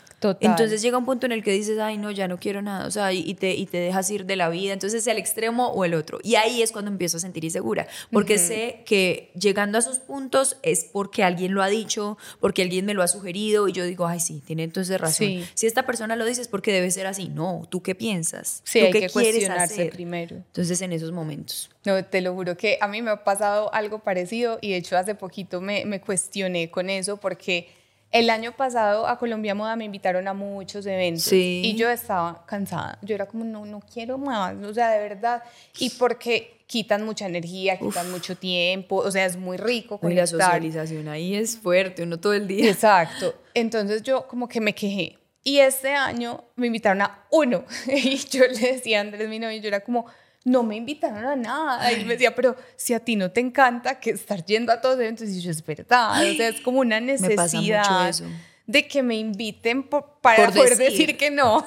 Entonces llega un punto en el que dices, ay, no, ya no quiero nada, o sea, y te, y te dejas ir de la vida. Entonces, el extremo o el otro. Y ahí es cuando empiezo a sentir insegura, porque sé que llegando a esos puntos es porque alguien lo ha dicho, porque alguien me lo ha sugerido, y yo digo, ay, sí, tiene entonces razón. Si esta persona lo dice es porque debe ser así. No, ¿tú qué piensas? Sí, ¿Tú hay qué que quieres hacer primero. Entonces, en esos momentos. No, te lo juro que a mí me ha pasado algo parecido y de hecho hace poquito me, me cuestioné con eso porque el año pasado a Colombia Moda me invitaron a muchos eventos y yo estaba cansada. Yo era como, no, no quiero más, o sea, de verdad. Y porque quitan mucha energía, quitan mucho tiempo, o sea, es muy rico. Y la socialización ahí es fuerte, uno todo el día. Exacto. Entonces yo como que me quejé. Y este año me invitaron a uno. Y yo le decía a Andrés, mi novio, yo era como, no me invitaron a nada. Y me decía, pero si a ti no te encanta que estar yendo a todos eventos, y yo, es verdad, o sea, es como una necesidad de que me inviten para poder decir. que no.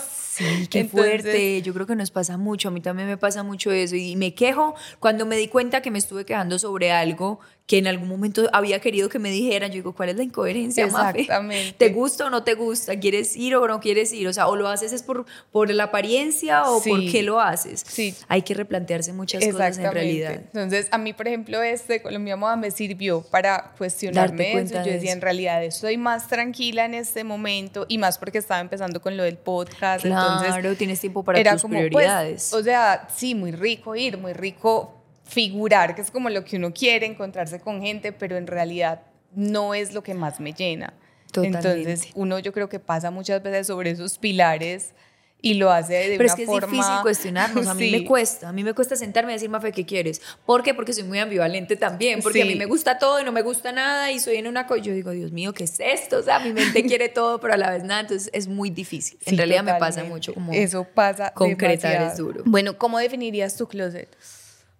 sí, qué fuerte. Yo creo que nos pasa mucho. A mí también me pasa mucho eso. Y me quejo cuando me di cuenta que me estuve quejando sobre algo que en algún momento había querido que me dijeran. Yo digo, ¿cuál es la incoherencia, Exactamente. ¿Te gusta o no te gusta? ¿Quieres ir o no quieres ir? O sea, o lo haces es por, por la apariencia o por qué lo haces. Sí. Hay que replantearse muchas cosas en realidad. Entonces, a mí, por ejemplo, este Colombia Moda me sirvió para cuestionarme eso. Yo decía, en realidad, estoy más tranquila en este momento y más porque estaba empezando con lo del podcast. Claro, entonces, tienes tiempo para tus pues, prioridades. o sea, sí, muy rico ir, muy rico figurar, que es como lo que uno quiere, encontrarse con gente, pero en realidad no es lo que más me llena. Totalmente. Entonces, uno yo creo que pasa muchas veces sobre esos pilares y lo hace de Pero una es que forma... es difícil cuestionarnos, a mí me cuesta, a mí me cuesta sentarme y decir, Mafe, ¿qué quieres? ¿Por qué? Porque soy muy ambivalente también, porque a mí me gusta todo y no me gusta nada y soy en una cosa, yo digo, Dios mío, ¿qué es esto? O sea, mi mente quiere todo, pero a la vez nada, entonces es muy difícil. en realidad me pasa mucho como... Eso pasa Concretar es duro. Bueno, ¿cómo definirías tu closet?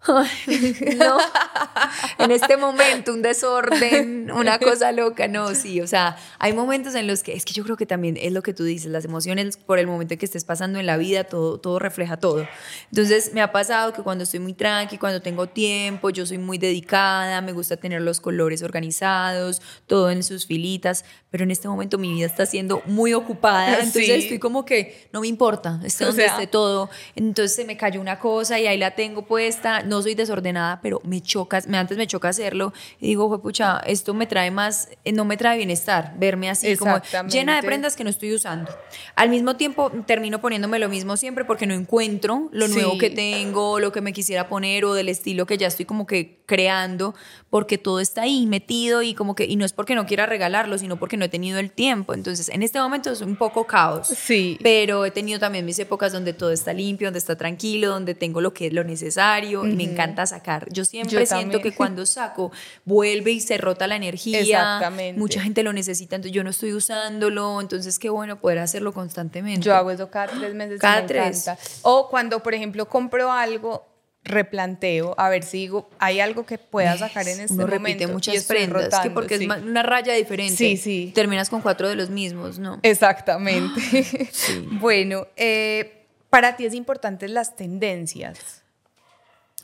No, en este momento un desorden, una cosa loca, no, sí, o sea, hay momentos en los que, es que yo creo que también es lo que tú dices, las emociones por el momento en que estés pasando en la vida, todo, todo refleja todo. Entonces me ha pasado que cuando estoy muy tranqui, cuando tengo tiempo, yo soy muy dedicada, me gusta tener los colores organizados, todo en sus filitas, pero en este momento mi vida está siendo muy ocupada, entonces estoy como que no me importa, esté donde esté todo, entonces se me cayó una cosa y ahí la tengo puesta, no soy desordenada, pero me chocas, me, antes me choca hacerlo y digo, pucha, esto me trae más, eh, no me trae bienestar, verme así como llena de prendas que no estoy usando. Al mismo tiempo termino poniéndome lo mismo siempre porque no encuentro lo nuevo que tengo, lo que me quisiera poner o del estilo que ya estoy como que creando, porque todo está ahí metido y como que, y no es porque no quiera regalarlo, sino porque no he tenido el tiempo. Entonces, en este momento es un poco caos. Sí. Pero he tenido también mis épocas donde todo está limpio, donde está tranquilo, donde tengo lo que es lo necesario me encanta sacar. Yo siempre siento que cuando saco vuelve y se rota la energía. Exactamente. Mucha gente lo necesita, entonces yo no estoy usándolo, entonces qué bueno poder hacerlo constantemente. Yo hago eso cada tres meses. Cada tres. O cuando, por ejemplo, compro algo replanteo a ver si digo, hay algo que pueda sacar en este momento. repite muchas prendas, que porque es una raya diferente. Sí, sí. Terminas con cuatro de los mismos, ¿no? Exactamente. Bueno, eh, para ti es importante las tendencias.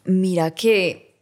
Mira que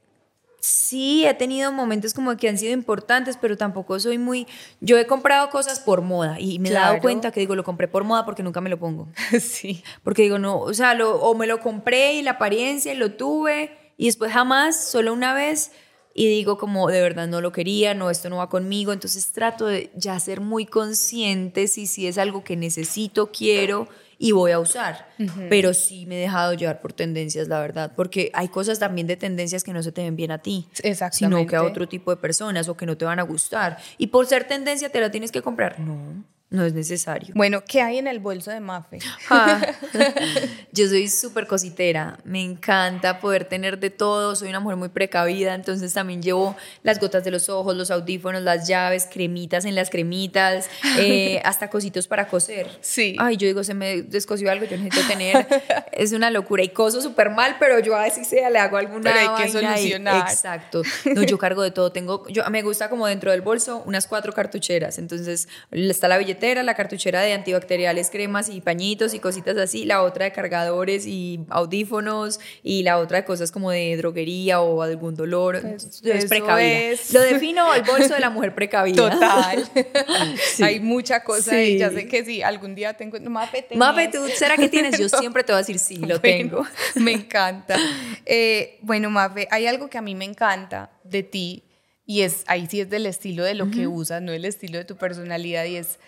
sí he tenido momentos como que han sido importantes, pero tampoco soy muy... Yo he comprado cosas por moda y me he dado cuenta que digo, lo compré por moda porque nunca me lo pongo. sí. Porque digo, no, o sea, lo, o me lo compré y la apariencia y lo tuve y después jamás, solo una vez y digo como de verdad no lo quería, no, esto no va conmigo, entonces trato de ya ser muy consciente si, si es algo que necesito, quiero y voy a usar. Pero sí me he dejado llevar por tendencias, la verdad, porque hay cosas también de tendencias que no se te ven bien a ti, sino que a otro tipo de personas o que no te van a gustar. Y por ser tendencia te la tienes que comprar. No. No es necesario. Bueno, ¿qué hay en el bolso de Mafe? Ah. yo soy súper cositera, me encanta poder tener de todo, soy una mujer muy precavida, entonces también llevo las gotas de los ojos, los audífonos, las llaves, cremitas en las cremitas, eh, hasta cositos para coser. Sí. Ay, yo digo, se me descosió algo, yo necesito tener, es una locura y coso súper mal, pero yo a veces sea le hago alguna pero hay que solucionar. exacto. No, yo cargo de todo, tengo, yo me gusta como dentro del bolso unas cuatro cartucheras, entonces está la billeta la cartuchera de antibacteriales, cremas y pañitos y cositas así, la otra de cargadores y audífonos y la otra de cosas como de droguería o algún dolor. Pues, es precavida. Lo defino el bolso de la mujer precavida. Total. Hay mucha cosa y ya sé que sí, algún día tengo... Mape, Mape, ¿tú será que tienes? Yo siempre te voy a decir sí, lo tengo. Me encanta. Eh, bueno, Mafe, hay algo que a mí me encanta de ti y es ahí sí es del estilo de lo que usas, no el estilo de tu personalidad y es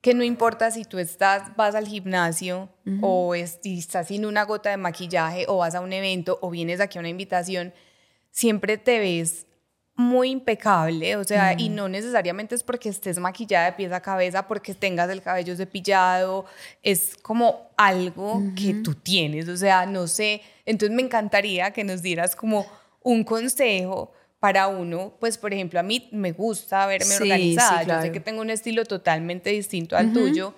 que no importa si tú estás, vas al gimnasio o estás sin una gota de maquillaje o vas a un evento o vienes aquí a una invitación, siempre te ves muy impecable, o sea, y no necesariamente es porque estés maquillada de pies a cabeza, porque tengas el cabello cepillado, es como algo que tú tienes, o sea, no sé, entonces me encantaría que nos dieras como un consejo para uno, pues por ejemplo, a mí me gusta verme organizada, yo sé que tengo un estilo totalmente distinto al tuyo,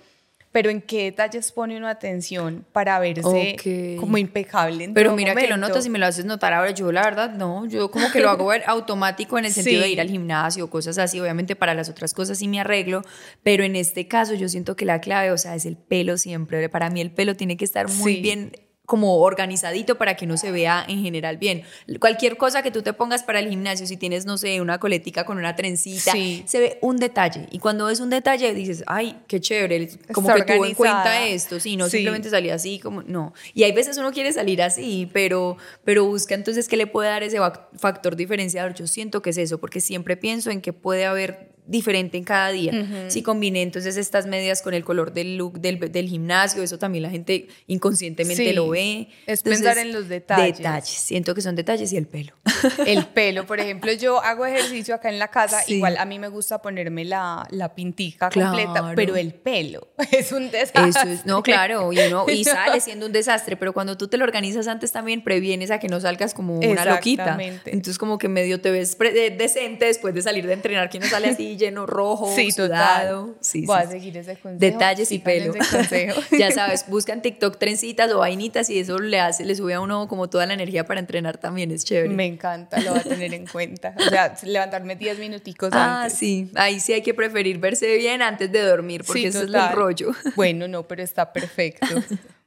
pero ¿en qué detalles pone uno atención para verse como impecable en Pero mira que lo notas y me lo haces notar ahora, yo la verdad no, yo como que lo hago automático en el sentido de ir al gimnasio, cosas así, obviamente para las otras cosas sí me arreglo, pero en este caso yo siento que la clave, o sea, es el pelo siempre, para mí el pelo tiene que estar muy bien como organizadito para que no se vea en general bien. Cualquier cosa que tú te pongas para el gimnasio, si tienes, no sé, una coletica con una trencita, se ve un detalle. Y cuando ves un detalle dices, ay, qué chévere, como que tuvo en cuenta esto, sí, no simplemente salía así, como, no. Y hay veces uno quiere salir así, pero, pero busca entonces qué le puede dar ese factor diferenciador. Yo siento que es eso, porque siempre pienso en que puede haber diferente en cada día. Si combiné entonces estas medias con el color del look del, del gimnasio, eso también la gente inconscientemente lo ve. Es pensar en los detalles. Detalles, siento que son detalles y el pelo. El pelo, por ejemplo, yo hago ejercicio acá en la casa, igual a mí me gusta ponerme la, la pintica completa, pero el pelo es un desastre. Eso es, no, claro, y, uno, y sale siendo un desastre, pero cuando tú te lo organizas antes también previenes a que no salgas como una loquita. Entonces como que medio te ves decente después de salir de entrenar, que no sale así lleno rojo, sí, sudado. Sí, Voy a seguir ese consejo. Detalles y pelo. ya sabes, buscan TikTok trencitas o vainitas y eso le hace, le sube a uno como toda la energía para entrenar también, es chévere. Me encanta, lo voy a tener en cuenta. O sea, levantarme 10 minuticos ah, antes. Ah, sí, ahí sí hay que preferir verse bien antes de dormir, porque eso es el rollo. Bueno, no, pero está perfecto.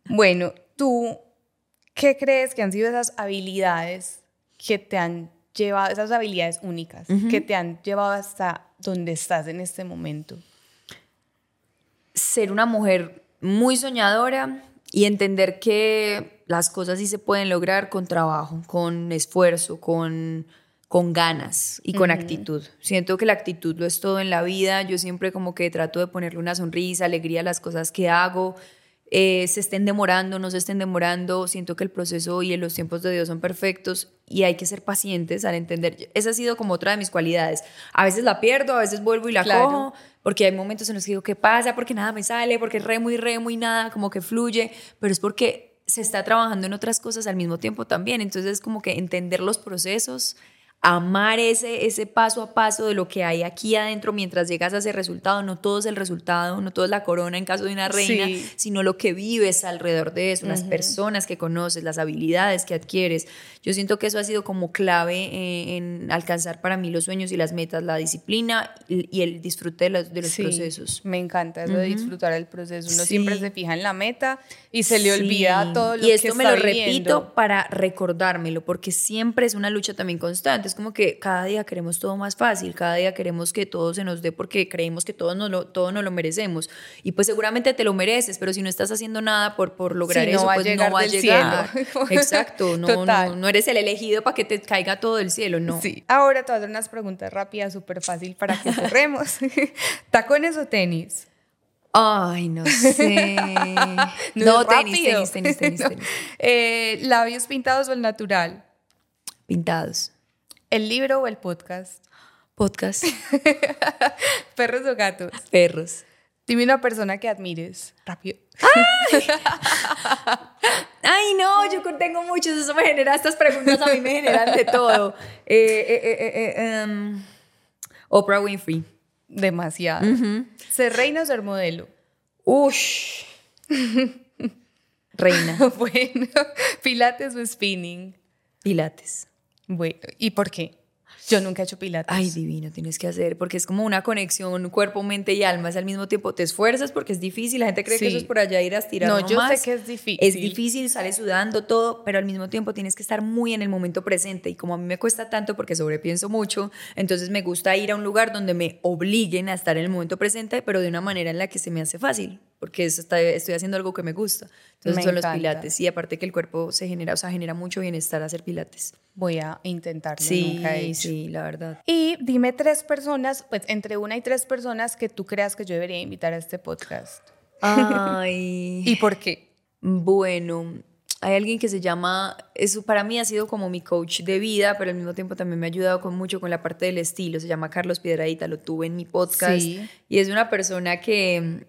Bueno, tú, ¿qué crees que han sido esas habilidades que te han llevado, esas habilidades únicas, que te han llevado hasta donde estás en este momento? Ser una mujer muy soñadora y entender que las cosas sí se pueden lograr con trabajo, con esfuerzo, con, con ganas y con actitud. Siento que la actitud lo es todo en la vida. Yo siempre como que trato de ponerle una sonrisa, alegría a las cosas que hago. Eh, se estén demorando, no se estén demorando. Siento que el proceso y los tiempos de Dios son perfectos y hay que ser pacientes al entender. Esa ha sido como otra de mis cualidades. A veces la pierdo, a veces vuelvo y la cojo, porque hay momentos en los que digo, ¿qué pasa? Porque nada me sale, porque remo y remo y nada como que fluye, pero es porque se está trabajando en otras cosas al mismo tiempo también. Entonces es como que entender los procesos amar ese, ese paso a paso de lo que hay aquí adentro mientras llegas a ese resultado. No todo es el resultado, no todo es la corona en caso de una reina, sino lo que vives alrededor de eso, las personas que conoces, las habilidades que adquieres. Yo siento que eso ha sido como clave eh, en alcanzar para mí los sueños y las metas, la disciplina y, el disfrute de los, procesos. Me encanta eso de disfrutar el proceso. Uno siempre se fija en la meta y se le olvida todo lo que está Y esto me lo repito para recordármelo, porque siempre es una lucha también constante es como que cada día queremos todo más fácil, cada día queremos que todo se nos dé porque creemos que todo nos lo, todo nos lo merecemos. Y pues seguramente te lo mereces, pero si no estás haciendo nada por, por lograr eso, pues no va a llegar. Exacto, no, no, eres el elegido para que te caiga todo el cielo, no. Sí. Ahora te voy a hacer unas preguntas rápidas, súper fácil para que cerremos. ¿Tacones o tenis? Ay, no sé. no, tenis, tenis, tenis, tenis, eh, ¿Labios pintados o el natural? Pintados. ¿El libro o el podcast? Podcast. ¿Perros o gatos? Perros. Dime una persona que admires. Rápido. ¡Ay! no, yo tengo muchos, eso me genera, estas preguntas a mí me generan de todo. Eh, eh, eh, em, Oprah Winfrey. Demasiado. ¿Ser reina o ser modelo? Ush. reina. bueno, pilates o spinning. Pilates. Bueno, ¿y por qué? Yo nunca he hecho pilates. Ay, divino, tienes que hacer, porque es como una conexión cuerpo, mente y alma. Es al mismo tiempo, te esfuerzas porque es difícil. La gente cree que eso es por allá ir a estirar. No, yo sé que es difícil. Es difícil, sale sudando todo, pero al mismo tiempo tienes que estar muy en el momento presente. Y como a mí me cuesta tanto porque sobrepienso mucho, entonces me gusta ir a un lugar donde me obliguen a estar en el momento presente, pero de una manera en la que se me hace fácil porque estoy haciendo algo que me gusta. Entonces son los pilates. Y aparte que el cuerpo se genera, o sea, genera mucho bienestar hacer pilates. Voy a intentarlo. Sí, sí, la verdad. Y dime tres personas, pues entre una y tres personas que tú creas que yo debería invitar a este podcast. Ay. ¿Y por qué? Bueno, hay alguien que se llama, eso para mí ha sido como mi coach de vida, pero al mismo tiempo también me ha ayudado con mucho con la parte del estilo. Se llama Carlos Piedradita, lo tuve en mi podcast. Sí. Y es una persona que,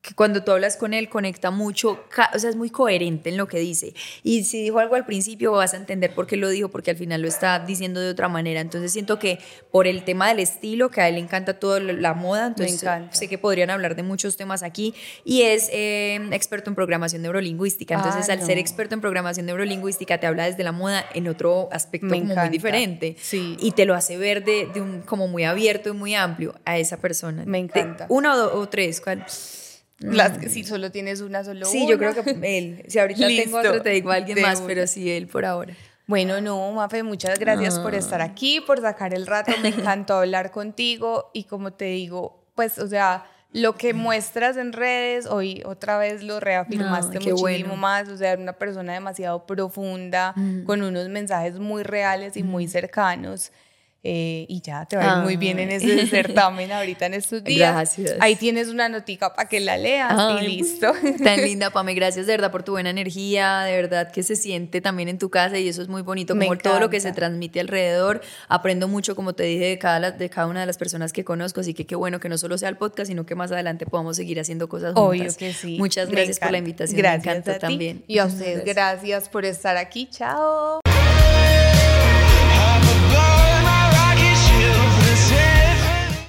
que cuando tú hablas con él conecta mucho, o sea, es muy coherente en lo que dice. Y si dijo algo al principio vas a entender por qué lo dijo, porque al final lo está diciendo de otra manera. Entonces siento que por el tema del estilo, que a él le encanta toda la moda, entonces sé que podrían hablar de muchos temas aquí. Y es eh, experto en programación neurolingüística. Entonces al ser experto en programación neurolingüística te habla desde la moda en otro aspecto muy diferente. Sí. Y te lo hace ver de, un como muy abierto y muy amplio a esa persona. Me encanta. una o, o tres. ¿cuál? Las, si solo tienes una, solo sí, yo creo que él. Si ahorita tengo otro, te digo a alguien más, pero sí, él por ahora. Bueno, no, Mafe, muchas gracias por estar aquí, por sacar el rato. Me encantó hablar contigo y como te digo, pues, o sea, lo que muestras en redes, hoy otra vez lo reafirmaste muchísimo más, o sea, una persona demasiado profunda, con unos mensajes muy reales y muy cercanos. Eh, y ya te va a ir muy bien en ese certamen ahorita en estos días. Gracias. Ahí tienes una notica para que la leas y listo. Tan linda, Pame. Gracias de verdad por tu buena energía, de verdad que se siente también en tu casa y eso es muy bonito, como todo lo que se transmite alrededor. Aprendo mucho, como te dije, de cada, de cada una de las personas que conozco, así que qué bueno que no solo sea el podcast, sino que más adelante podamos seguir haciendo cosas juntas. Obvio que sí. Muchas gracias por la invitación. Gracias Me también. Y a ustedes, gracias por estar aquí. Chao.